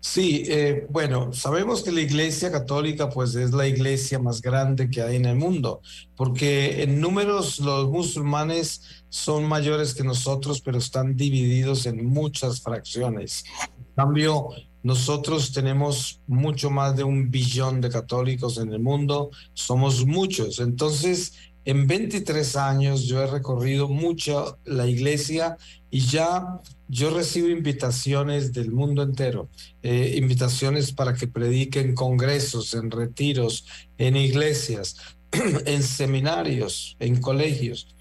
Sí, eh, bueno, sabemos que la Iglesia Católica pues es la iglesia más grande que hay en el mundo, porque en números los musulmanes son mayores que nosotros, pero están divididos en muchas fracciones. En cambio, nosotros tenemos mucho más de un billón de católicos en el mundo, somos muchos. Entonces, en 23 años yo he recorrido mucho la iglesia y ya yo recibo invitaciones del mundo entero, eh, invitaciones para que prediquen congresos, en retiros, en iglesias, en seminarios, en colegios.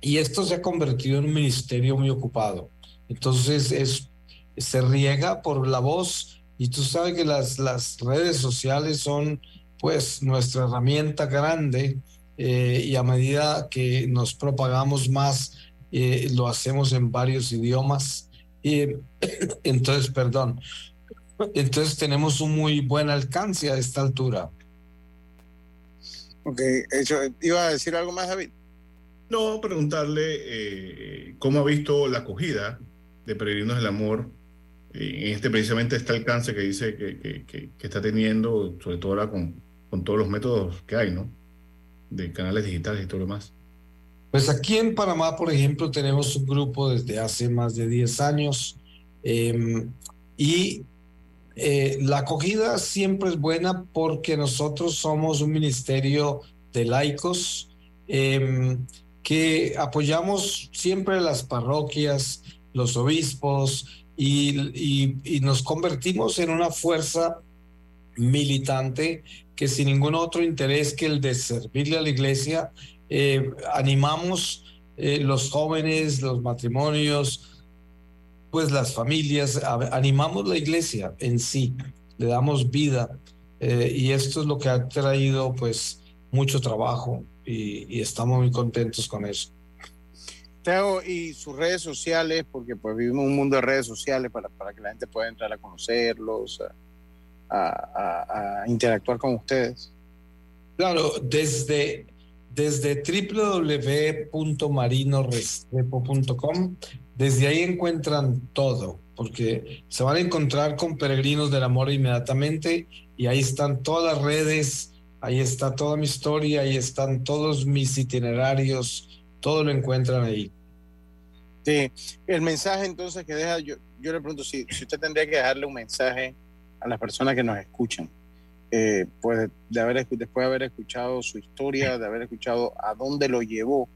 Y esto se ha convertido en un ministerio muy ocupado. Entonces es, se riega por la voz y tú sabes que las, las redes sociales son pues nuestra herramienta grande eh, y a medida que nos propagamos más, eh, lo hacemos en varios idiomas. Y entonces, perdón, entonces tenemos un muy buen alcance a esta altura. Ok, ¿iba a decir algo más, David? No, preguntarle eh, cómo ha visto la acogida de Peregrinos del Amor en este precisamente este alcance que dice que, que, que, que está teniendo, sobre todo ahora con, con todos los métodos que hay, ¿no? de canales digitales y todo lo demás? Pues aquí en Panamá, por ejemplo, tenemos un grupo desde hace más de 10 años eh, y eh, la acogida siempre es buena porque nosotros somos un ministerio de laicos eh, que apoyamos siempre las parroquias, los obispos y nos convertimos en una fuerza militante que sin ningún otro interés que el de servirle a la iglesia, eh, animamos eh, los jóvenes, los matrimonios, pues las familias, animamos la iglesia en sí, le damos vida eh, y esto es lo que ha traído pues mucho trabajo y, y estamos muy contentos con eso. Teo, y sus redes sociales, porque pues vivimos un mundo de redes sociales para, para que la gente pueda entrar a conocerlos, a, a, a, interactuar con ustedes? Claro, desde, desde www.marinorestrepo.com, desde ahí encuentran todo, porque se van a encontrar con Peregrinos del Amor inmediatamente y ahí están todas las redes, ahí está toda mi historia, ahí están todos mis itinerarios, todo lo encuentran ahí. Sí, el mensaje entonces que deja, yo, yo le pregunto si, si usted tendría que dejarle un mensaje a las personas que nos escuchan. Eh, pues de haber, después de haber escuchado su historia, de haber escuchado a dónde lo llevó,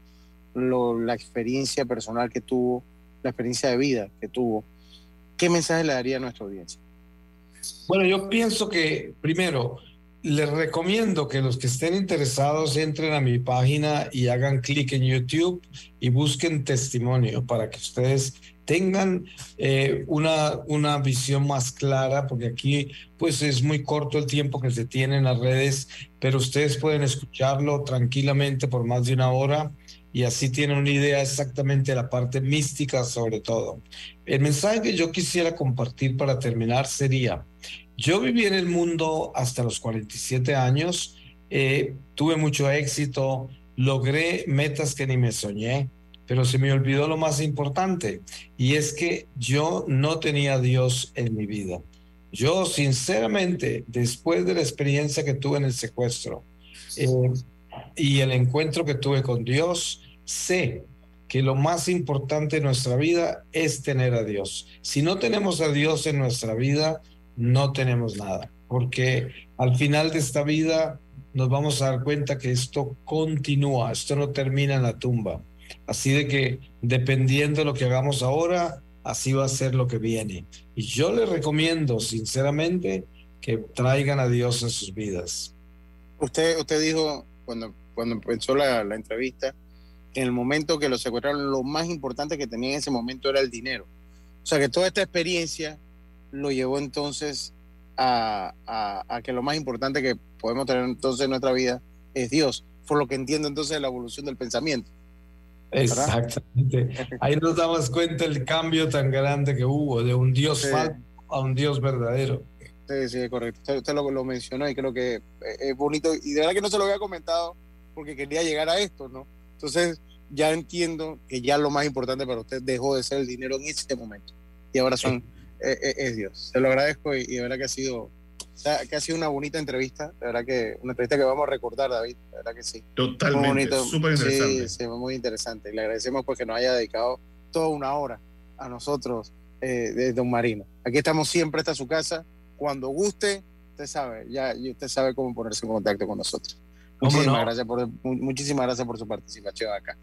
lo, la experiencia personal que tuvo, la experiencia de vida que tuvo, ¿qué mensaje le daría a nuestra audiencia? Bueno, yo pienso que primero les recomiendo que los que estén interesados entren a mi página y hagan clic en YouTube y busquen testimonio para que ustedes tengan eh, una, una visión más clara, porque aquí pues es muy corto el tiempo que se tiene en las redes, pero ustedes pueden escucharlo tranquilamente por más de una hora y así tienen una idea exactamente de la parte mística sobre todo. El mensaje que yo quisiera compartir para terminar sería, yo viví en el mundo hasta los 47 años, eh, tuve mucho éxito, logré metas que ni me soñé, pero se me olvidó lo más importante, y es que yo no tenía a Dios en mi vida. Yo, sinceramente, después de la experiencia que tuve en el secuestro eh, y el encuentro que tuve con Dios, sé que lo más importante en nuestra vida es tener a Dios. Si no tenemos a Dios en nuestra vida, no tenemos nada, porque al final de esta vida nos vamos a dar cuenta que esto continúa, esto no termina en la tumba. Así de que dependiendo de lo que hagamos ahora, así va a ser lo que viene. Y yo les recomiendo sinceramente que traigan a Dios en sus vidas. Usted, usted dijo cuando, cuando empezó la, la entrevista, en el momento que lo secuestraron, lo más importante que tenía en ese momento era el dinero. O sea que toda esta experiencia lo llevó entonces a, a, a, que lo más importante que podemos tener entonces en nuestra vida es Dios, por lo que entiendo entonces la evolución del pensamiento. Exactamente. Ahí nos damos cuenta el cambio tan grande que hubo de un Dios sí. falso a un Dios verdadero. Sí, sí, correcto. Usted, usted lo, lo, mencionó y creo que es bonito. Y de verdad que no se lo había comentado porque quería llegar a esto, ¿no? Entonces ya entiendo que ya lo más importante para usted dejó de ser el dinero en ese momento. Y ahora son eh, eh, es Dios. Se lo agradezco y, y de verdad que ha sido que ha sido una bonita entrevista, de verdad que una entrevista que vamos a recordar, David, de verdad que sí. Totalmente, súper interesante. Sí, sí, muy interesante. Y le agradecemos pues que nos haya dedicado toda una hora a nosotros eh, de Don Marino. Aquí estamos siempre, esta su casa. Cuando guste, usted sabe, ya y usted sabe cómo ponerse en contacto con nosotros. Muchísimas, gracias por, muchísimas gracias por su participación acá.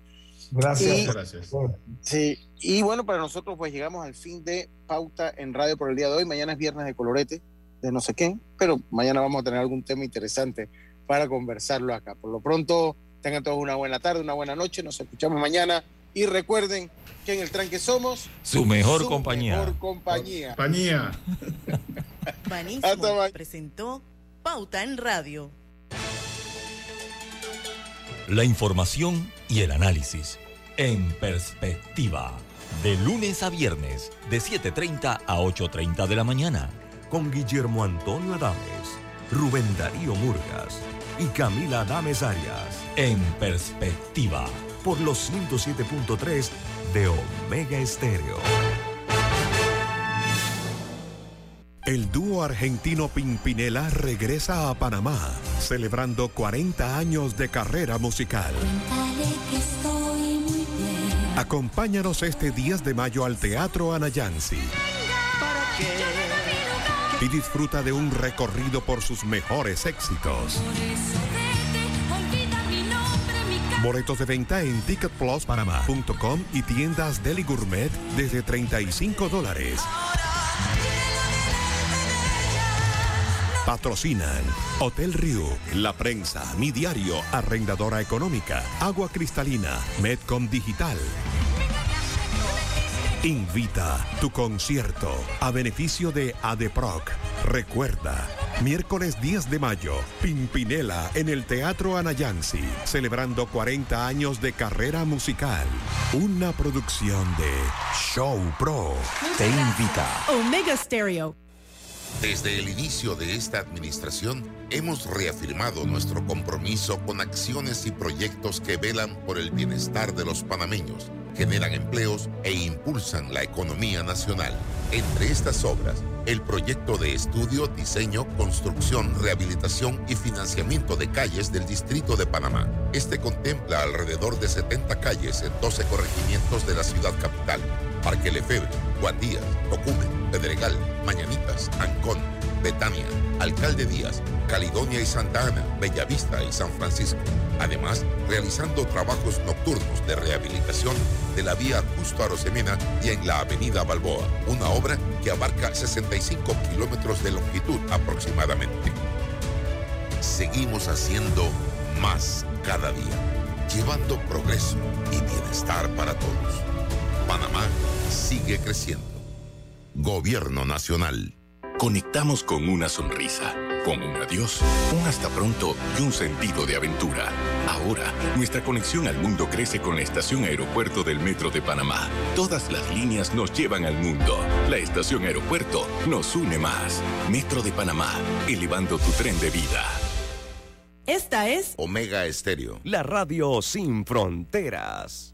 Gracias. gracias. Sí, y bueno, para nosotros pues llegamos al fin de Pauta en Radio por el día de hoy. Mañana es viernes de colorete, de no sé qué, pero mañana vamos a tener algún tema interesante para conversarlo acá. Por lo pronto, tengan todos una buena tarde, una buena noche, nos escuchamos mañana y recuerden que en el tranque somos su mejor compañía. Mejor compañía. Compañía. Presentó Pauta en Radio. La información y el análisis en perspectiva. De lunes a viernes, de 7.30 a 8.30 de la mañana. Con Guillermo Antonio Adames, Rubén Darío Murgas y Camila Adames Arias. En perspectiva. Por los 107.3 de Omega Estéreo. El dúo argentino Pimpinela regresa a Panamá, celebrando 40 años de carrera musical. Acompáñanos este 10 de mayo al Teatro Anayansi. Y disfruta de un recorrido por sus mejores éxitos. Boletos de venta en ticketpluspanamá.com y tiendas Deli Gourmet desde 35 dólares. Patrocinan Hotel Rio, La Prensa, Mi Diario, Arrendadora Económica, Agua Cristalina, Medcom Digital. Invita tu concierto a beneficio de ADEPROC. Recuerda, miércoles 10 de mayo, Pimpinela en el Teatro Anayansi, celebrando 40 años de carrera musical. Una producción de Show Pro. Te invita. Omega Stereo. Desde el inicio de esta administración, hemos reafirmado nuestro compromiso con acciones y proyectos que velan por el bienestar de los panameños, generan empleos e impulsan la economía nacional. Entre estas obras, el proyecto de estudio, diseño, construcción, rehabilitación y financiamiento de calles del Distrito de Panamá. Este contempla alrededor de 70 calles en 12 corregimientos de la ciudad capital. Parque Lefebvre, Guandías, Tocumen, Pedregal, Mañanitas, Ancón, Betania, Alcalde Díaz, Caledonia y Santa Ana, Bellavista y San Francisco. Además, realizando trabajos nocturnos de rehabilitación de la vía Justo Arosemena y en la avenida Balboa, una obra que abarca 65 kilómetros de longitud aproximadamente. Seguimos haciendo más cada día, llevando progreso y bienestar para todos. Panamá sigue creciendo. Gobierno Nacional. Conectamos con una sonrisa, con un adiós, un hasta pronto y un sentido de aventura. Ahora, nuestra conexión al mundo crece con la estación aeropuerto del Metro de Panamá. Todas las líneas nos llevan al mundo. La estación aeropuerto nos une más. Metro de Panamá, elevando tu tren de vida. Esta es Omega Estéreo. La radio sin fronteras.